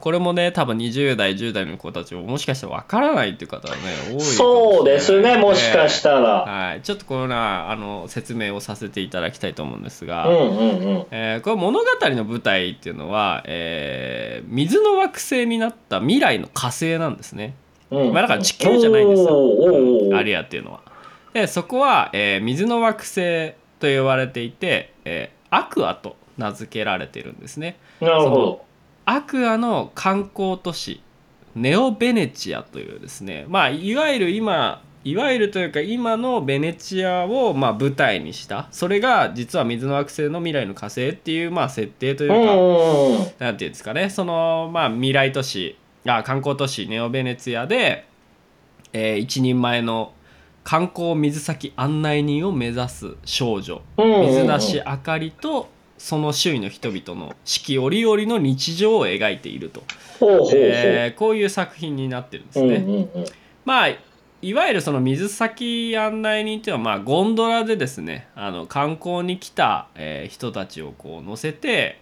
Speaker 1: これもね多分20代10代の子たちももしかしたらわからないっていう方はね多い
Speaker 2: そうですね、もしかしたら。
Speaker 1: はい、ちょっとこのなあの説明をさせていただきたいと思うんですが、
Speaker 2: うんうんうん。
Speaker 1: えーこれ物語の舞台っていうのは、えー水の惑星になった未来の火星なんですね。
Speaker 2: うん
Speaker 1: まあだから地球じゃないんですよアリアっていうのは。でそこは、えー水の惑星と呼ばれていて、えーアクアと名付けられてるんですね。
Speaker 2: なるほど。
Speaker 1: アクアの観光都市ネオベネチアというですねまあいわゆる今いわゆるというか今のベネチアをまあ舞台にしたそれが実は水の惑星の未来の火星っていうまあ設定というか、
Speaker 2: うんうんうん。
Speaker 1: なんていうんですかねそのまあ未来都市あ観光都市ネオベネツィアで、えー一人前の観光水先案内人を目指す少女水無しあかりとその周囲の人々の四季折々の日常を描いていると。えーこういう作品になってるんですね。
Speaker 2: うんうんうん。
Speaker 1: まあいわゆるその水先案内人っていうのはまあゴンドラでですねあの観光に来た、えー人たちをこう乗せて、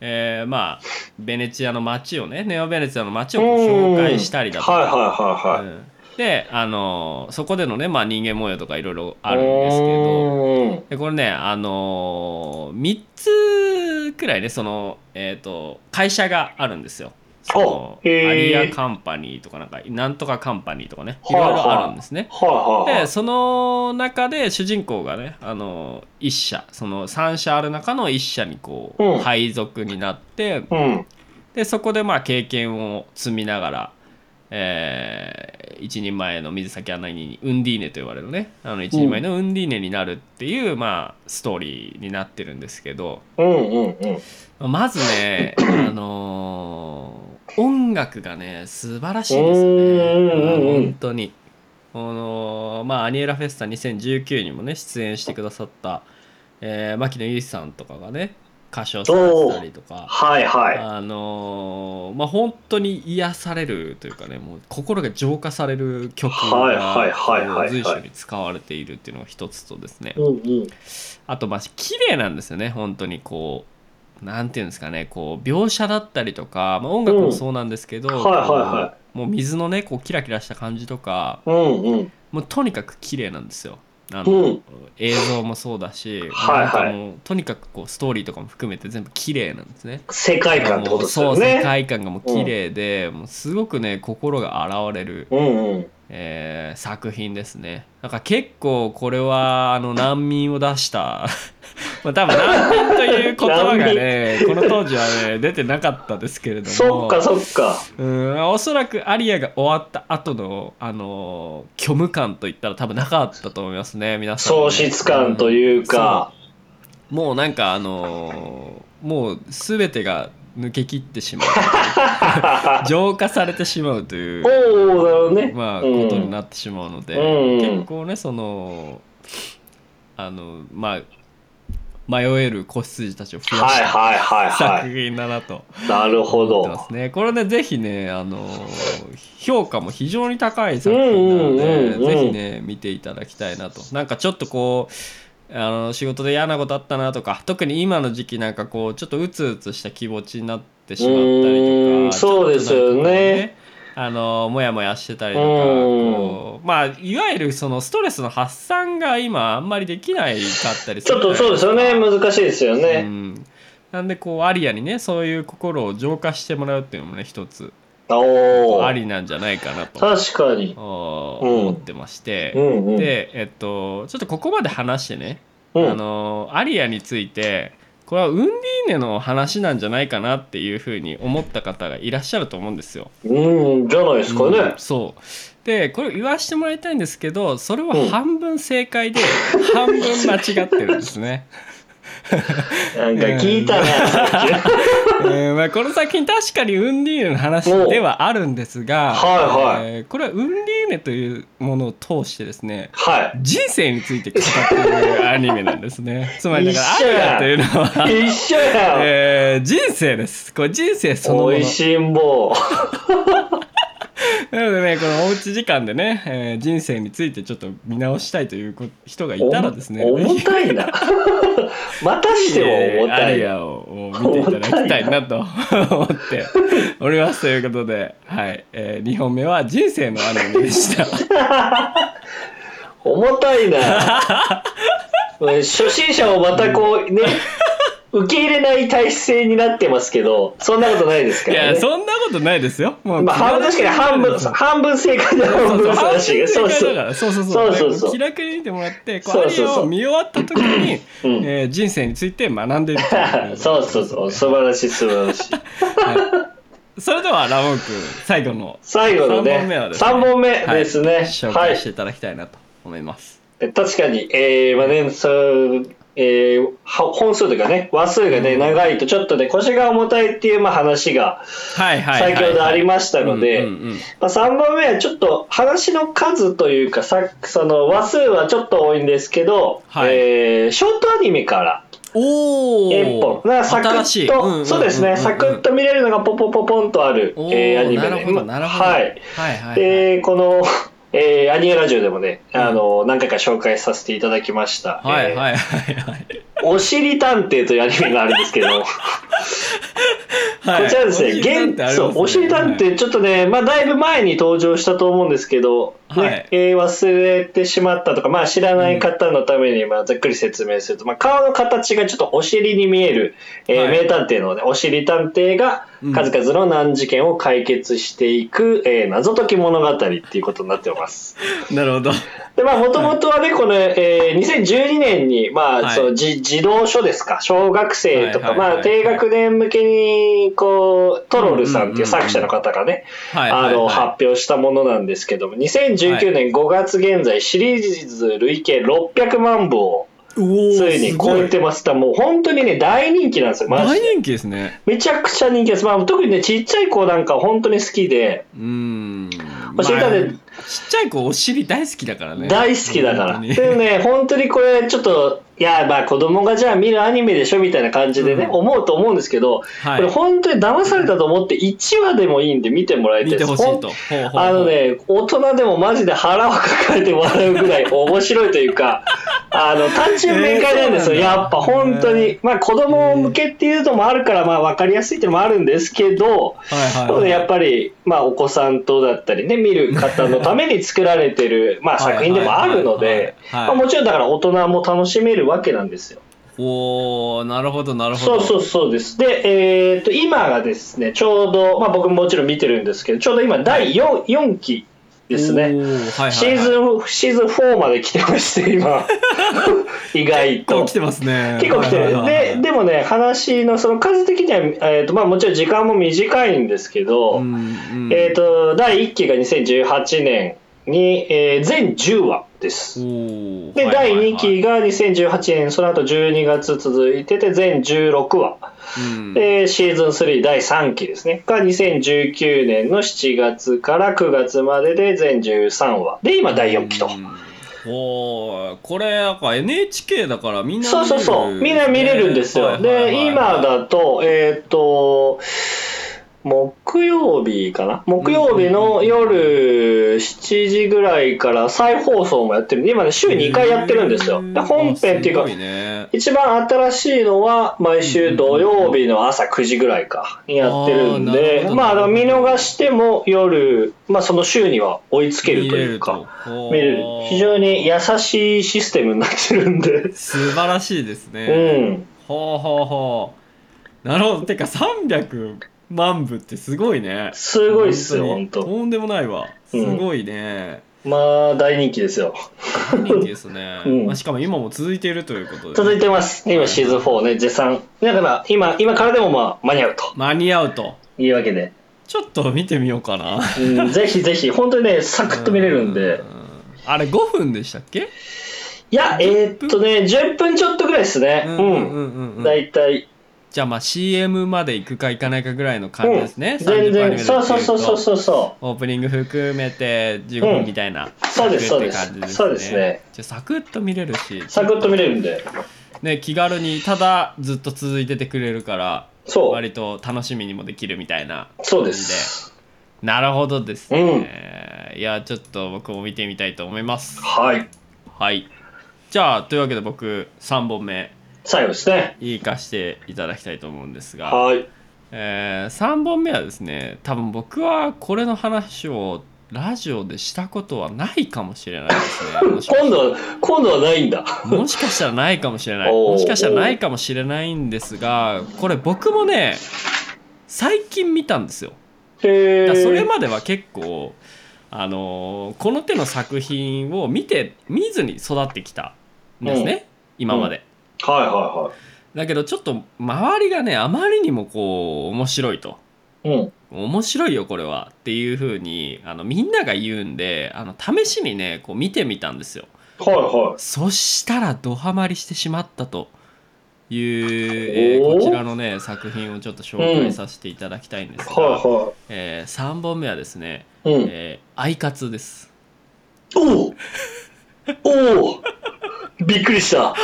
Speaker 1: えーまあベネチアの街をねネオベネチアの街を紹介したりだとか、であのそこでのね、まあ、人間模様とかいろいろあるんですけど
Speaker 2: ど。
Speaker 1: でこれねあの3つくらいねその、えー、と会社があるんですよ。そのアリアカンパニーとかなんかなんとかカンパニーとかねいろいろあるんですね。でその中で主人公がねあの一社その3社ある中の一社にこう、
Speaker 2: うん
Speaker 1: 配属になって
Speaker 2: うん。
Speaker 1: でそこでまあ経験を積みながら、えー一人前の水先案内人にウンディーネと呼ばれるね。あの一人前のウンディーネになるっていう、まあ、ストーリーになってるんですけど。
Speaker 2: うんうんうん。
Speaker 1: まずね、(clears throat) あのー音楽がね素晴らしいです
Speaker 2: うんうんうん
Speaker 1: ね本当に。あのーまあ、アニエラフェスタ2019にもね出演してくださった、えー牧野由依さんとかがね歌唱されてたりとか。
Speaker 2: はいはい。
Speaker 1: あのーまあ本当に癒されるというかねもう心が浄化される曲
Speaker 2: はいはいはいはいはい
Speaker 1: が随所に使われているっていうのが一つとですね
Speaker 2: うんうん。
Speaker 1: あとまあ綺麗なんですよね本当にこうなんていうんですかねこう描写だったりとか、まあ、音楽もそうなんですけど、
Speaker 2: うんはい
Speaker 1: もう水のねこうキラキラした感じとか
Speaker 2: うんうん。
Speaker 1: もうとにかく綺麗なんですよあの、
Speaker 2: うん
Speaker 1: 映像もそうだし、
Speaker 2: はいはい
Speaker 1: なんかもうとにかくこうストーリーとかも含めて全部綺麗なんですね
Speaker 2: 世界観ってことですよ
Speaker 1: そう世
Speaker 2: ね。
Speaker 1: 界観がもう綺麗で、もうすごくね心が洗われる、
Speaker 2: うんうん。
Speaker 1: えー作品ですね。なんか結構これはあの難民を出した。(laughs) まあ多分難民という言葉がねこの当時はね出てなかったですけれども。
Speaker 2: そっかそっか。
Speaker 1: うんおそらくアリアが終わった後のあの虚無感といったら多分なかったと思いますね皆さん。ね、
Speaker 2: 喪失感というか。
Speaker 1: そう。もうなんかあのーもう全てが抜け切ってしまう (laughs) 浄化されてしまうという
Speaker 2: ね。
Speaker 1: まあ、
Speaker 2: うん
Speaker 1: ことになってしまうので、
Speaker 2: うん
Speaker 1: 結構ねそのあのまあ迷える子羊たちを増やした
Speaker 2: はいはいはい
Speaker 1: 作
Speaker 2: は
Speaker 1: 品だなと
Speaker 2: い。なるほ
Speaker 1: 思ってま
Speaker 2: ど。
Speaker 1: すね。これねぜひねあの評価も非常に高い作品なので、
Speaker 2: うんうんうんうん
Speaker 1: ぜひね見ていただきたいなと。なんかちょっとこうあの仕事で嫌なことあったなとか特に今の時期なんかこうちょっとうつうつした気持ちになってしまったりとか
Speaker 2: そうですよね。
Speaker 1: ちょっとなんかこうあのモヤモヤしてたりとか
Speaker 2: うん。
Speaker 1: こうまあいわゆるそのストレスの発散が今あんまりできないかったりする
Speaker 2: ちょっとそうですよね。難しいですよ
Speaker 1: う
Speaker 2: ね、
Speaker 1: ん、なんでこうアリアにねそういう心を浄化してもらうっていうのもね一つありなんじゃないかなと。
Speaker 2: 確かに。
Speaker 1: 思ってまして、
Speaker 2: うんうん。
Speaker 1: でえっとちょっとここまで話してね、
Speaker 2: うん。
Speaker 1: あのアリアについてこれはウンディーネの話なんじゃないかなっていうふうに思った方がいらっしゃると思うんですよ。
Speaker 2: うんじゃないですかね、
Speaker 1: うんそう。でこれ言わしてもらいたいんですけどそれは
Speaker 2: うん
Speaker 1: 半分正解で、半分間違ってるんですね。
Speaker 2: なんか聞いたな、
Speaker 1: えーまあ、この作品確かにウンディーネの話ではあるんですが、
Speaker 2: はいはい。
Speaker 1: えーこれはウンディーネというものを通してですね
Speaker 2: はい。
Speaker 1: 人生について語っているアニメなんですね。(laughs) つまりだからアリアというのは、
Speaker 2: 一緒やん、
Speaker 1: えー人生です。これ人生そのもの。
Speaker 2: おいしんぼ (laughs)
Speaker 1: なのでねこのおうち時間でね、えー人生についてちょっと見直したいというこ人がいたらですね
Speaker 2: お重たいな。(laughs) またしても重
Speaker 1: ア
Speaker 2: たい。
Speaker 1: リアを見ていただきたいなと思っておりますということで、はいえ2本目は人生のアニメでした。(laughs)
Speaker 2: 重たいな。初心者をまたこうね受け入れない体制になってますけどそんなことないです
Speaker 1: い
Speaker 2: からね。
Speaker 1: やそんなことないですよ。
Speaker 2: まあ、半確かに半分半分正解で半分
Speaker 1: そう
Speaker 2: 正しい
Speaker 1: そ
Speaker 2: そううそう。
Speaker 1: そうそうそう。
Speaker 2: そう
Speaker 1: 気楽に見てもらってこう
Speaker 2: そうそう。
Speaker 1: 見終わった時に、
Speaker 2: うん。
Speaker 1: えー人生について学んでいるという。(laughs)
Speaker 2: そうそうそう。素晴らしい素晴らしい。
Speaker 1: それではラモン君最後の。
Speaker 2: 最後のね
Speaker 1: 三本目はですね。
Speaker 2: 3本目ですね。
Speaker 1: はい。紹
Speaker 2: はい。
Speaker 1: 介していただきたいなと思います、
Speaker 2: 確かに、えー、まあね、そう、えーは本数というかね、話数がね、
Speaker 1: うん。
Speaker 2: 長いとちょっとね、腰が重たいっていう、まあ、話が
Speaker 1: はいはいはい、
Speaker 2: 先ほどありましたので、
Speaker 1: うんうんうん。
Speaker 2: まあ、3本目はちょっと話の数というか、さその話数はちょっと多いんですけど、
Speaker 1: はい。
Speaker 2: えーショートアニメから。
Speaker 1: お
Speaker 2: 1本、
Speaker 1: お
Speaker 2: なんかサクッと、
Speaker 1: んんんん。
Speaker 2: そうですね、サクッと見れるのがポポポポンとある、えーアニメで。
Speaker 1: なるほどなるほど。
Speaker 2: はい。
Speaker 1: はいはい。
Speaker 2: で、この、えーアニメラジオでもね、あの、何回か紹介させていただきました。えー
Speaker 1: はいはいはい。はい
Speaker 2: おしり探偵というアニメがあるんですけど、
Speaker 1: は (laughs) い
Speaker 2: こちらですね、そう、おしり探偵、ちょっとね、まあ、だいぶ前に登場したと思うんですけど、ね、
Speaker 1: はい。
Speaker 2: えー忘れてしまったとか、まあ、知らない方のために、まあ、ざっくり説明すると、まあ、顔の形がちょっとお尻に見える、えー
Speaker 1: はい。
Speaker 2: 名探偵の、ね、お尻探偵が
Speaker 1: うん。
Speaker 2: 数々の難事件を解決していく、えー謎解き物語っていうことになってます。(laughs)
Speaker 1: なるほど。
Speaker 2: で、まあ、もともとはね、この、えー2012年に、まあ、
Speaker 1: はい。
Speaker 2: その、じ児童書ですか、小学生とか、まあ、低学年向けに、こう、トロルさんっていう作者の方がね、
Speaker 1: はい
Speaker 2: あの、発表したものなんですけども、2019年5月現在、シリーズ累計600万部をついに超えてます。もう本当にね、大人気なんですよ、マジで。
Speaker 1: 大人気ですね
Speaker 2: めちゃくちゃ人気です。まあ、特にね、ちっちゃい子なんか本当に好きで、
Speaker 1: うーんまあちっちゃい子お尻大好きだからね
Speaker 2: 大好きだから。でもね、本当にこれ、ちょっと、いや、まあ子供がじゃあ見るアニメでしょみたいな感じでね、
Speaker 1: うん
Speaker 2: 思うと思うんですけど、
Speaker 1: はい
Speaker 2: これ本当に騙されたと思って1話でもいいんで見てもらいたい
Speaker 1: 見
Speaker 2: です。
Speaker 1: てほしいと
Speaker 2: ほ
Speaker 1: うほうほう
Speaker 2: あのね、大人でもマジで腹を抱えて笑うぐらい面白いというか、あの、単純明快なんですよ。
Speaker 1: えー
Speaker 2: やっぱ本当に。まあ子供向けっていうのもあるから、まあ分かりやすいっていうのもあるんですけど、
Speaker 1: はいはいはい
Speaker 2: ねやっぱり、まあ、お子さんとだったりね、見る方のために作られてる、(laughs) まあ、
Speaker 1: はい
Speaker 2: 作品でもあるので、もちろんだから大人も楽しめるわけなんですよ。
Speaker 1: おーなるほどなるほど
Speaker 2: そうそうそうです。で、えっ、と、今がですね、ちょうど、まあ僕ももちろん見てるんですけど、ちょうど今第 4, 4期ですね。
Speaker 1: はいはいはい
Speaker 2: シーズン、シーズン4まで来てまして、今。(laughs) 意外と
Speaker 1: 結構来。てますね
Speaker 2: 結構来てる。
Speaker 1: はいはいはい
Speaker 2: で、でもね、話のその数的には、えっ、と、まあもちろん時間も短いんですけど、
Speaker 1: うんうん
Speaker 2: えっ、と、第1期が2018年に、えー全10話です。で、第2期が2018年、その後12月続いてて、全16話。
Speaker 1: うん
Speaker 2: で、シーズン3第3期ですね。が2019年の7月から9月までで全13話。で、今第4期と。
Speaker 1: うんおーこれなんか NHK だからみんな
Speaker 2: そうそうそう。みんな見れるんですよ。で、今だと、えっ、と、木曜日かな？木曜日の夜7時ぐらいから再放送もやってる。今ね週2回やってるんですよ。で本編っていうか
Speaker 1: ね。
Speaker 2: 一番新しいのは毎週土曜日の朝9時ぐらいかにやってるんでまあ見逃しても夜、まあ、その週には追いつけるというか
Speaker 1: と。
Speaker 2: 見れる。非常に優しいシステムになってるんで。
Speaker 1: 素晴らしいです
Speaker 2: う
Speaker 1: ね、
Speaker 2: ん。
Speaker 1: ほうほうほう。なるほど。てか300万部ってすごいね。
Speaker 2: すごいっすよ
Speaker 1: 本当とんでもないわ。す
Speaker 2: うん。
Speaker 1: ごいね、
Speaker 2: まあ大人気ですよ。
Speaker 1: 大人気ですね、(laughs)
Speaker 2: うん。
Speaker 1: まあ、しかも今も続いているということで、
Speaker 2: 続いてます。今シーズン4ね。絶賛。だから今今からでもまあ間に合うと。
Speaker 1: 間に合うと。
Speaker 2: いうわけで、
Speaker 1: ちょっと見てみようかな。
Speaker 2: うん、(laughs) ぜひぜひ。本当にねサクッと見れるんで。
Speaker 1: うあれ5分でしたっけ？
Speaker 2: いやえーっとね10分ちょっとぐらいですね。うん
Speaker 1: うんうんうん。うん。
Speaker 2: 大体
Speaker 1: じゃあまあ CM まで行くか行かないかぐらいの感じですね、
Speaker 2: うん、全
Speaker 1: 30分アニメ
Speaker 2: 然そうそうそうそうそうそ
Speaker 1: オープニング含めて15分みたいな、
Speaker 2: そうです
Speaker 1: サクって感じ
Speaker 2: そうですね。
Speaker 1: じゃあサクッと見れるし。
Speaker 2: うサクッと見れるんで。
Speaker 1: ね気軽にただずっと続いててくれるから
Speaker 2: そう。
Speaker 1: 割と楽しみにもできるみたいな。
Speaker 2: そうです。
Speaker 1: なるほどですね、いやちょっと僕も見てみたいと思います
Speaker 2: はい
Speaker 1: はいじゃあというわけで僕3本目
Speaker 2: 最後ですね。
Speaker 1: いかしていただきたいと思うんですが、
Speaker 2: はい。
Speaker 1: え3本目はですね多分僕はこれの話をラジオでしたことはないかもしれないですね。(laughs)
Speaker 2: 今度は今度はないんだ。
Speaker 1: もしかしたらないかもしれない。もしかしたらないかもしれないんですがこれ僕もね最近見たんですよ。
Speaker 2: へえ
Speaker 1: それまでは結構あのーこの手の作品を見て見ずに育ってきたんですね、今まで、
Speaker 2: はいは
Speaker 1: だけどちょっと周りがねあまりにもこう面白いと。
Speaker 2: いはい
Speaker 1: 面白いよこれはっていう風にあのみんなが言うんであの試しにねこう見てみたんですよ。
Speaker 2: うんはい。は
Speaker 1: そしたらドハマりしてしまったという、えーこちらのね作品をちょっと紹介させていただきたいんです
Speaker 2: い
Speaker 1: が、
Speaker 2: は
Speaker 1: え3本目はですね
Speaker 2: いはいうん。
Speaker 1: えーアイカツです。
Speaker 2: おおおおびっくりした。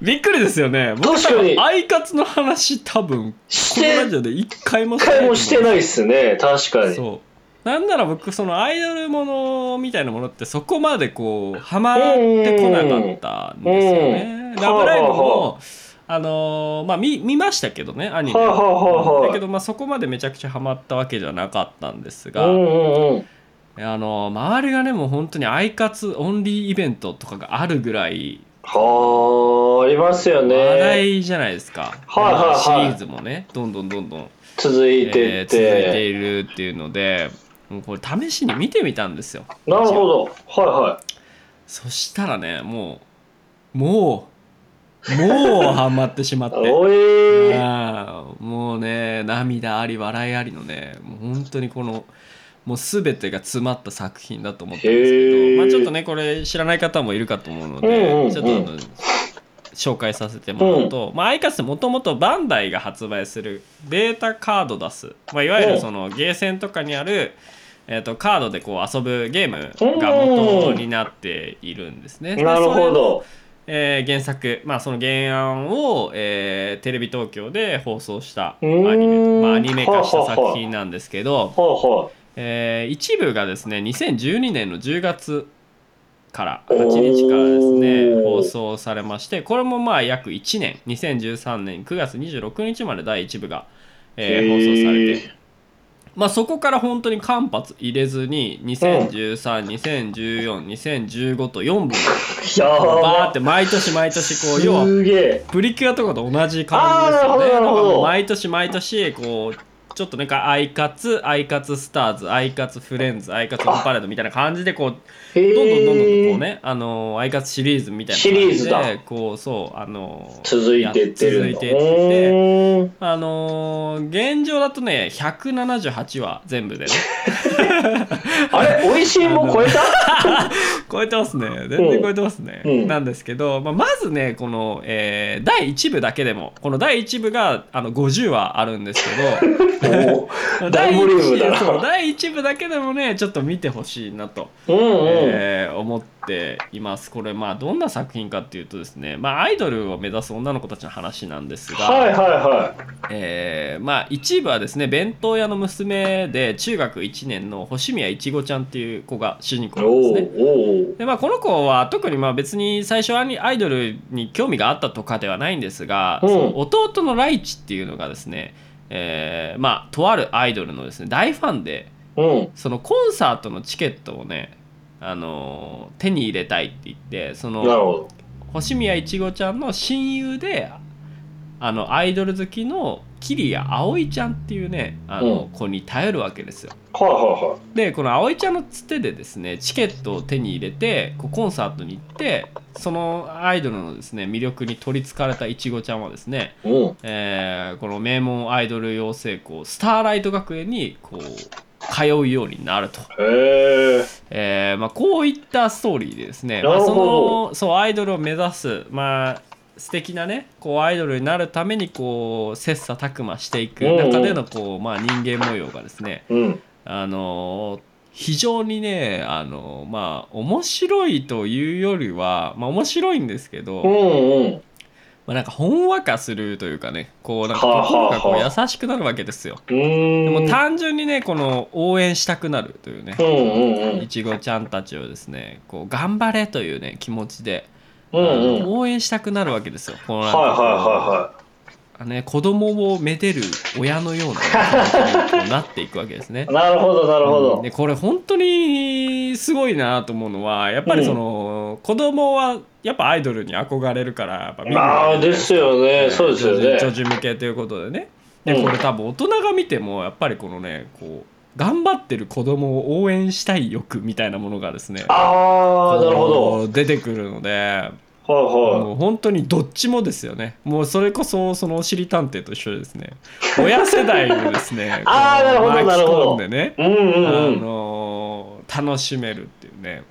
Speaker 1: びっくりですよね。僕
Speaker 2: 確かに。
Speaker 1: アイカツの話多分このラジオで一回も
Speaker 2: 一回もして
Speaker 1: い
Speaker 2: ないっすね。確かに。
Speaker 1: そう。なんなら僕そのアイドルものみたいなものってそこまでこうハマってこなかったんですよね。
Speaker 2: うん。
Speaker 1: ラブライブ
Speaker 2: はあは
Speaker 1: もあ。のーまあ見見ましたけどねアニメ。
Speaker 2: はいは
Speaker 1: だけどまあそこまでめちゃくちゃハマったわけじゃなかったんですが、
Speaker 2: うんうんうん。
Speaker 1: あの周りがねもう本当にアイカツオンリーイベントとかがあるぐらい
Speaker 2: はあありますよ
Speaker 1: 話
Speaker 2: ね
Speaker 1: 題じゃないですか、
Speaker 2: はいはいはい。
Speaker 1: シリーズもねどんどんどんどん、
Speaker 2: 続いて
Speaker 1: えー
Speaker 2: っ
Speaker 1: 続いて
Speaker 2: て
Speaker 1: いるっていうのでもうこれ試しに見てみたんですよ。
Speaker 2: なるほど。はいは
Speaker 1: そしたらねもうもうもうハマってしまっ
Speaker 2: い
Speaker 1: て。(laughs)
Speaker 2: おえー
Speaker 1: もうね涙あり笑いありのねもう本当にこのもう全てが詰まった作品だと思ってるんですけど、まあ、ちょっとねこれ知らない方もいるかと思うので、
Speaker 2: うんうんうん。
Speaker 1: ちょっとあの紹介させてもらうと、まあ、アイカツってもともとバンダイが発売するベータカード出す、まあ、いわゆるそのゲーセンとかにある、えー、とカードでこう遊ぶゲームが元になっているんですね。で
Speaker 2: なるほど。
Speaker 1: えー原作、まあ、その原案を、えーテレビ東京で放送したアニメ、まあ、アニメ化した作品なんですけど、
Speaker 2: はいはい
Speaker 1: えー一部がですね2012年の10月から8日からですね放送されましてこれもまあ約1年2013年9月26日まで第1部が、えー放送されて。まあ、そこから本当に間髪入れずに201320142015と4本
Speaker 2: やば
Speaker 1: バーって毎年毎年こう要はプリキュアとかと同じ感じですよね。毎年毎年こうちょっとなんかアイカツアイカツスターズアイカツフレンズアイカツオンパレードみたいな感じでこうどんどんどんどんこうねあのアイカツシリーズみたいな感じで
Speaker 2: シリーズだ。
Speaker 1: こうそうあの
Speaker 2: 続いてってる
Speaker 1: 続いていってあの現状だとね178話全部でね (laughs) (laughs)
Speaker 2: あれ美味しいも超えた？(laughs)
Speaker 1: 超えてますね。全然超えてますね、
Speaker 2: うん。
Speaker 1: なんですけど、まあ、まずねこの、えー第1部だけでもこの第1部があの50話あるんですけど (laughs)
Speaker 2: おー大ボリュームだ
Speaker 1: 第1部だけでもねちょっと見てほしいなと、
Speaker 2: うんうん。
Speaker 1: えー思ってっていますこれまあどんな作品かっていうとですねまあアイドルを目指す女の子たちの話なんですが、
Speaker 2: はいはいは
Speaker 1: えーまあ一部はですね弁当屋の娘で中学1年の星宮いちごちゃんっていう子が主人公
Speaker 2: い。
Speaker 1: なんです
Speaker 2: お
Speaker 1: ねでまあ、この子は特にまあ別に最初はアイドルに興味があったとかではないんですが、
Speaker 2: うん
Speaker 1: その弟のライチっていうのがですね、えーまあとあるアイドルのですね大ファンで
Speaker 2: うん。
Speaker 1: そのコンサートのチケットをね、あのー手に入れたいって言ってその
Speaker 2: ほ
Speaker 1: 星宮いちごちゃんの親友であのアイドル好きの桐谷葵ちゃんっていうねあの子に頼るわけですよ。
Speaker 2: ど。はいはいはい。
Speaker 1: でこの葵ちゃんのつてでですねチケットを手に入れてこうコンサートに行ってそのアイドルのですね魅力に取りつかれたいちごちゃんはですね、
Speaker 2: うん。
Speaker 1: えーこの名門アイドル養成校スターライト学園にこう通うようになると、
Speaker 2: へえ。
Speaker 1: えーまあ、こういったストーリーでですね、まあ、そのそうアイドルを目指すまあ素敵なねこうアイドルになるためにこう切磋琢磨していく中でのこう、まあ、人間模様がですね
Speaker 2: うん。
Speaker 1: あの非常にねあのまあ面白いというよりはまあ面白いんですけど、
Speaker 2: うんうん。
Speaker 1: まあ、なんかほんわかするというかねこうなんか心がこう
Speaker 2: は
Speaker 1: 優しくなるわけですよ。でも単純にねこの応援したくなるというね
Speaker 2: うんうんうん。
Speaker 1: いちごちゃんたちをですねこう頑張れというね気持ちで、応援したくなるわけですよ。このなん
Speaker 2: はい
Speaker 1: かこう
Speaker 2: は
Speaker 1: あのね、子供をめでる親のような (laughs) 感じにこうなっていくわけですね
Speaker 2: い。はい。なるほどなるほど。
Speaker 1: でこれ本当にすごいなと思うのはやっぱりその、子供はやっぱアイドルに憧れるからやっぱ見る
Speaker 2: あ
Speaker 1: わ
Speaker 2: あですよね。そうですよ
Speaker 1: 女
Speaker 2: ね。
Speaker 1: 児女児向けということでね
Speaker 2: うん
Speaker 1: でこれ多分大人が見てもやっぱりこのねこう頑張ってる子供を応援したい欲みたいなものがですね
Speaker 2: ああなるほど。
Speaker 1: 出てくるので
Speaker 2: はいは
Speaker 1: もう本当にどっちもですよねもうそれこそそのおしり探偵と一緒でですね親世代をですね
Speaker 2: あーなるほど
Speaker 1: こう
Speaker 2: なるほど
Speaker 1: 巻き込んでね
Speaker 2: い。うんうん
Speaker 1: あ
Speaker 2: うん。
Speaker 1: の楽しめるっていうね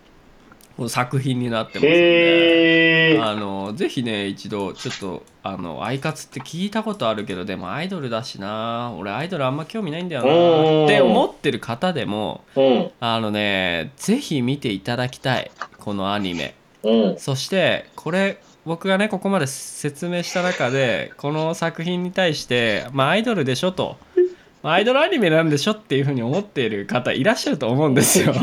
Speaker 1: 作品になってますので。あのぜひね一度ちょっとあのアイカツって聞いたことあるけどでもアイドルだしな俺アイドルあんま興味ないんだよ
Speaker 2: うん
Speaker 1: なって思ってる方でも
Speaker 2: うん
Speaker 1: あのねぜひ見ていただきたいこのアニメ
Speaker 2: うん。
Speaker 1: そしてこれ僕がねここまで説明した中でこの作品に対してまあアイドルでしょとまあアイドルアニメなんでしょっていうふうに思っている方いらっしゃると思うんですよ。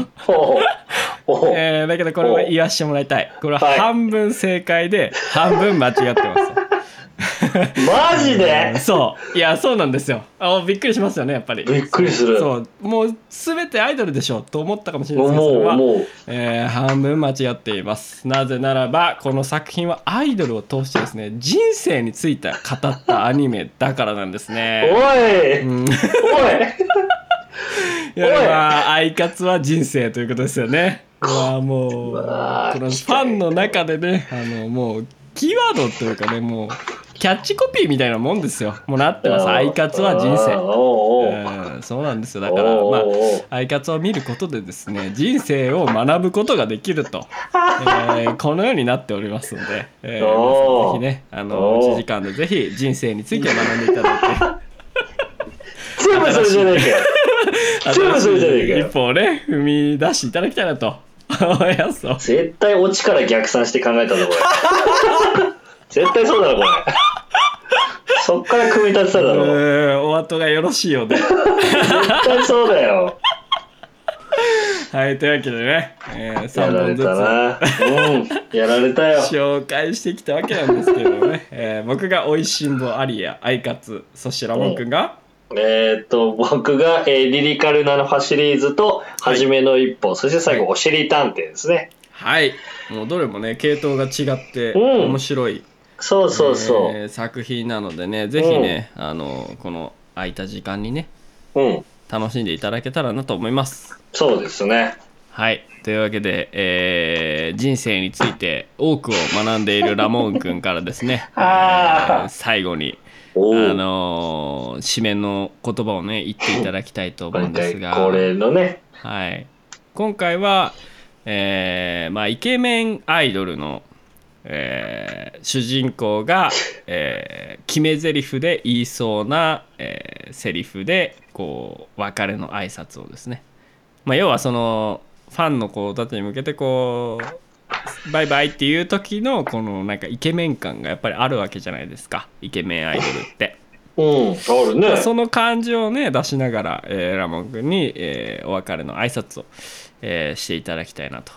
Speaker 1: えーだけどこれは言わしてもらいたいこれは
Speaker 2: はい
Speaker 1: 半分正解で半分間違ってます。(laughs)
Speaker 2: マジで？
Speaker 1: そう。いやそうなんですよ。あびっくりしますよねやっぱり。
Speaker 2: びっくりする。
Speaker 1: そう。もう全てアイドルでしょと思ったかもしれないですけど
Speaker 2: もう。
Speaker 1: えー半分間違っています。なぜならばこの作品はアイドルを通してですね人生について語ったアニメだからなんです
Speaker 2: お
Speaker 1: ね
Speaker 2: い。
Speaker 1: うん。
Speaker 2: おい。(laughs)
Speaker 1: いやまあアイカツは人生ということですよね。まあもうこのファンの中でねあのもうキーワードというかねもうキャッチコピーみたいなもんですよ。もうなってます。アイカツは人生。
Speaker 2: おう
Speaker 1: ん。そうなんですよ。だからまあアイカツを見ることでですね人生を学ぶことができると、(laughs) えーこのようになっておりますので、えーぜひねあの
Speaker 2: おー
Speaker 1: 1時間でぜひ人生について学んでいただいて。
Speaker 2: 全部それじゃねえかよ。全部それじゃねえかよ。
Speaker 1: 一歩をね踏み出していただきたいなと
Speaker 2: 絶対オチから逆算して考えたぞこれ (laughs) 絶対そうだろこれ。(laughs) そっから組み立てただろ。
Speaker 1: えーお後がよろしいようで。
Speaker 2: 絶対そうだよ。
Speaker 1: はいというわけでね、えー、
Speaker 2: や
Speaker 1: 3
Speaker 2: られ
Speaker 1: 本ずつ
Speaker 2: たな。うんやられたよ。
Speaker 1: 紹介してきたわけなんですけどね、えー僕が「おいしんぼアリア」「アイカツ」そしてラモン君が。
Speaker 2: えーっと僕が、えーリリカルナのファシリーズと「はじめの一歩」そして最後「おしり探偵」ですね。
Speaker 1: はい。もうどれもね系統が違って
Speaker 2: うん。
Speaker 1: 面白い、
Speaker 2: そうそうそう、
Speaker 1: えー作品なのでねぜひね、あのこの空いた時間にね
Speaker 2: うん。
Speaker 1: 楽しんでいただけたらなと思います。
Speaker 2: そうですね。
Speaker 1: はい。というわけで、えー人生について多くを学んでいるラモン君からですね (laughs)
Speaker 2: あー。
Speaker 1: えー最後に
Speaker 2: おお、
Speaker 1: あのー締めの言葉をね言っていただきたいと思うん
Speaker 2: 今
Speaker 1: ですが。
Speaker 2: 回恒例のね。
Speaker 1: はい、今回は、えーまあ、イケメンアイドルの、えー主人公が、えー決め台詞で言いそうな、えーセリフでこう別れの挨拶をですね、まあ、要はそのファンの子たちに向けてこうバイバイっていう時のこのなんかイケメン感がやっぱりあるわけじゃないですか。イケメンアイドルって。
Speaker 2: うん、ね。
Speaker 1: その感じをね出しながら、えーラモン君に、えーお別れの挨拶を、えーしていただきたいなと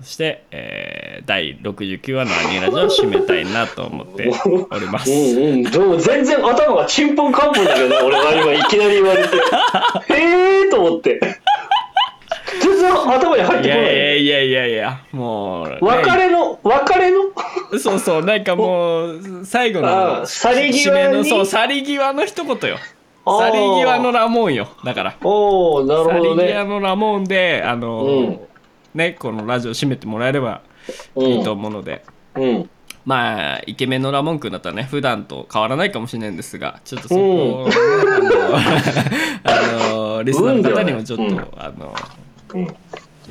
Speaker 1: そして、えー第69話のアニーラジオを締めたいなと思っております。(laughs)
Speaker 2: うんうん、でも全然頭がちんぽんかんぽんだけどね、(laughs) 俺は今いきなり言われて。(laughs) へーと思って。全然頭に入っ
Speaker 1: い
Speaker 2: てこない。
Speaker 1: やいやいやいやいや。もう、ね
Speaker 2: 別れの、別れの？
Speaker 1: そうそうなんかもう最後
Speaker 2: あ
Speaker 1: の
Speaker 2: 去り際
Speaker 1: のそう去り際の一言よ。
Speaker 2: あー
Speaker 1: 去り際のラモンよ。だから。
Speaker 2: おおなる
Speaker 1: 去
Speaker 2: ほどね。
Speaker 1: り際のラモンであの、
Speaker 2: うん
Speaker 1: ねこのラジオ締めてもらえればいいと思うので、
Speaker 2: うん。
Speaker 1: まあイケメンのラモン君だったらね普段と変わらないかもしれないんですがちょっとそこをね、あのあのリスナーの方にもちょっと、
Speaker 2: うん。
Speaker 1: あの
Speaker 2: うん。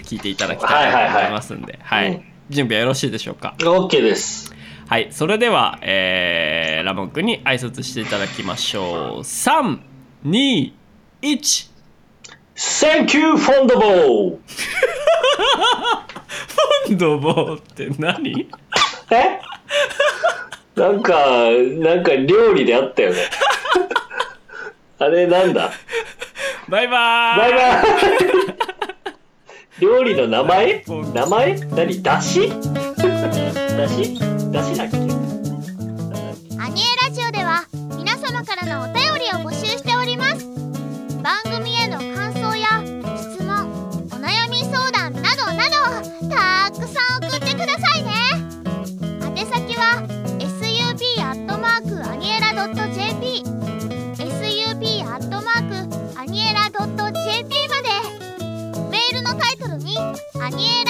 Speaker 1: 聞いていただきたいなと思いますんで、はい
Speaker 2: はいはい。うん。
Speaker 1: 準備はよろしいでしょうか？
Speaker 2: オッケーです。
Speaker 1: はい。それでは、えーラモン君に挨拶していただきましょう。321
Speaker 2: Thank you, フォンドボー
Speaker 1: って何？
Speaker 2: え？なんか、なんか料理であったよね。あれなんだ？
Speaker 1: バイバーイ！
Speaker 2: バイバイ。料理の名前？名前？何？だし？だし？だしだっけ？
Speaker 3: アニエラジオでは皆様からのお便りを募集しております。番組 .jp までメ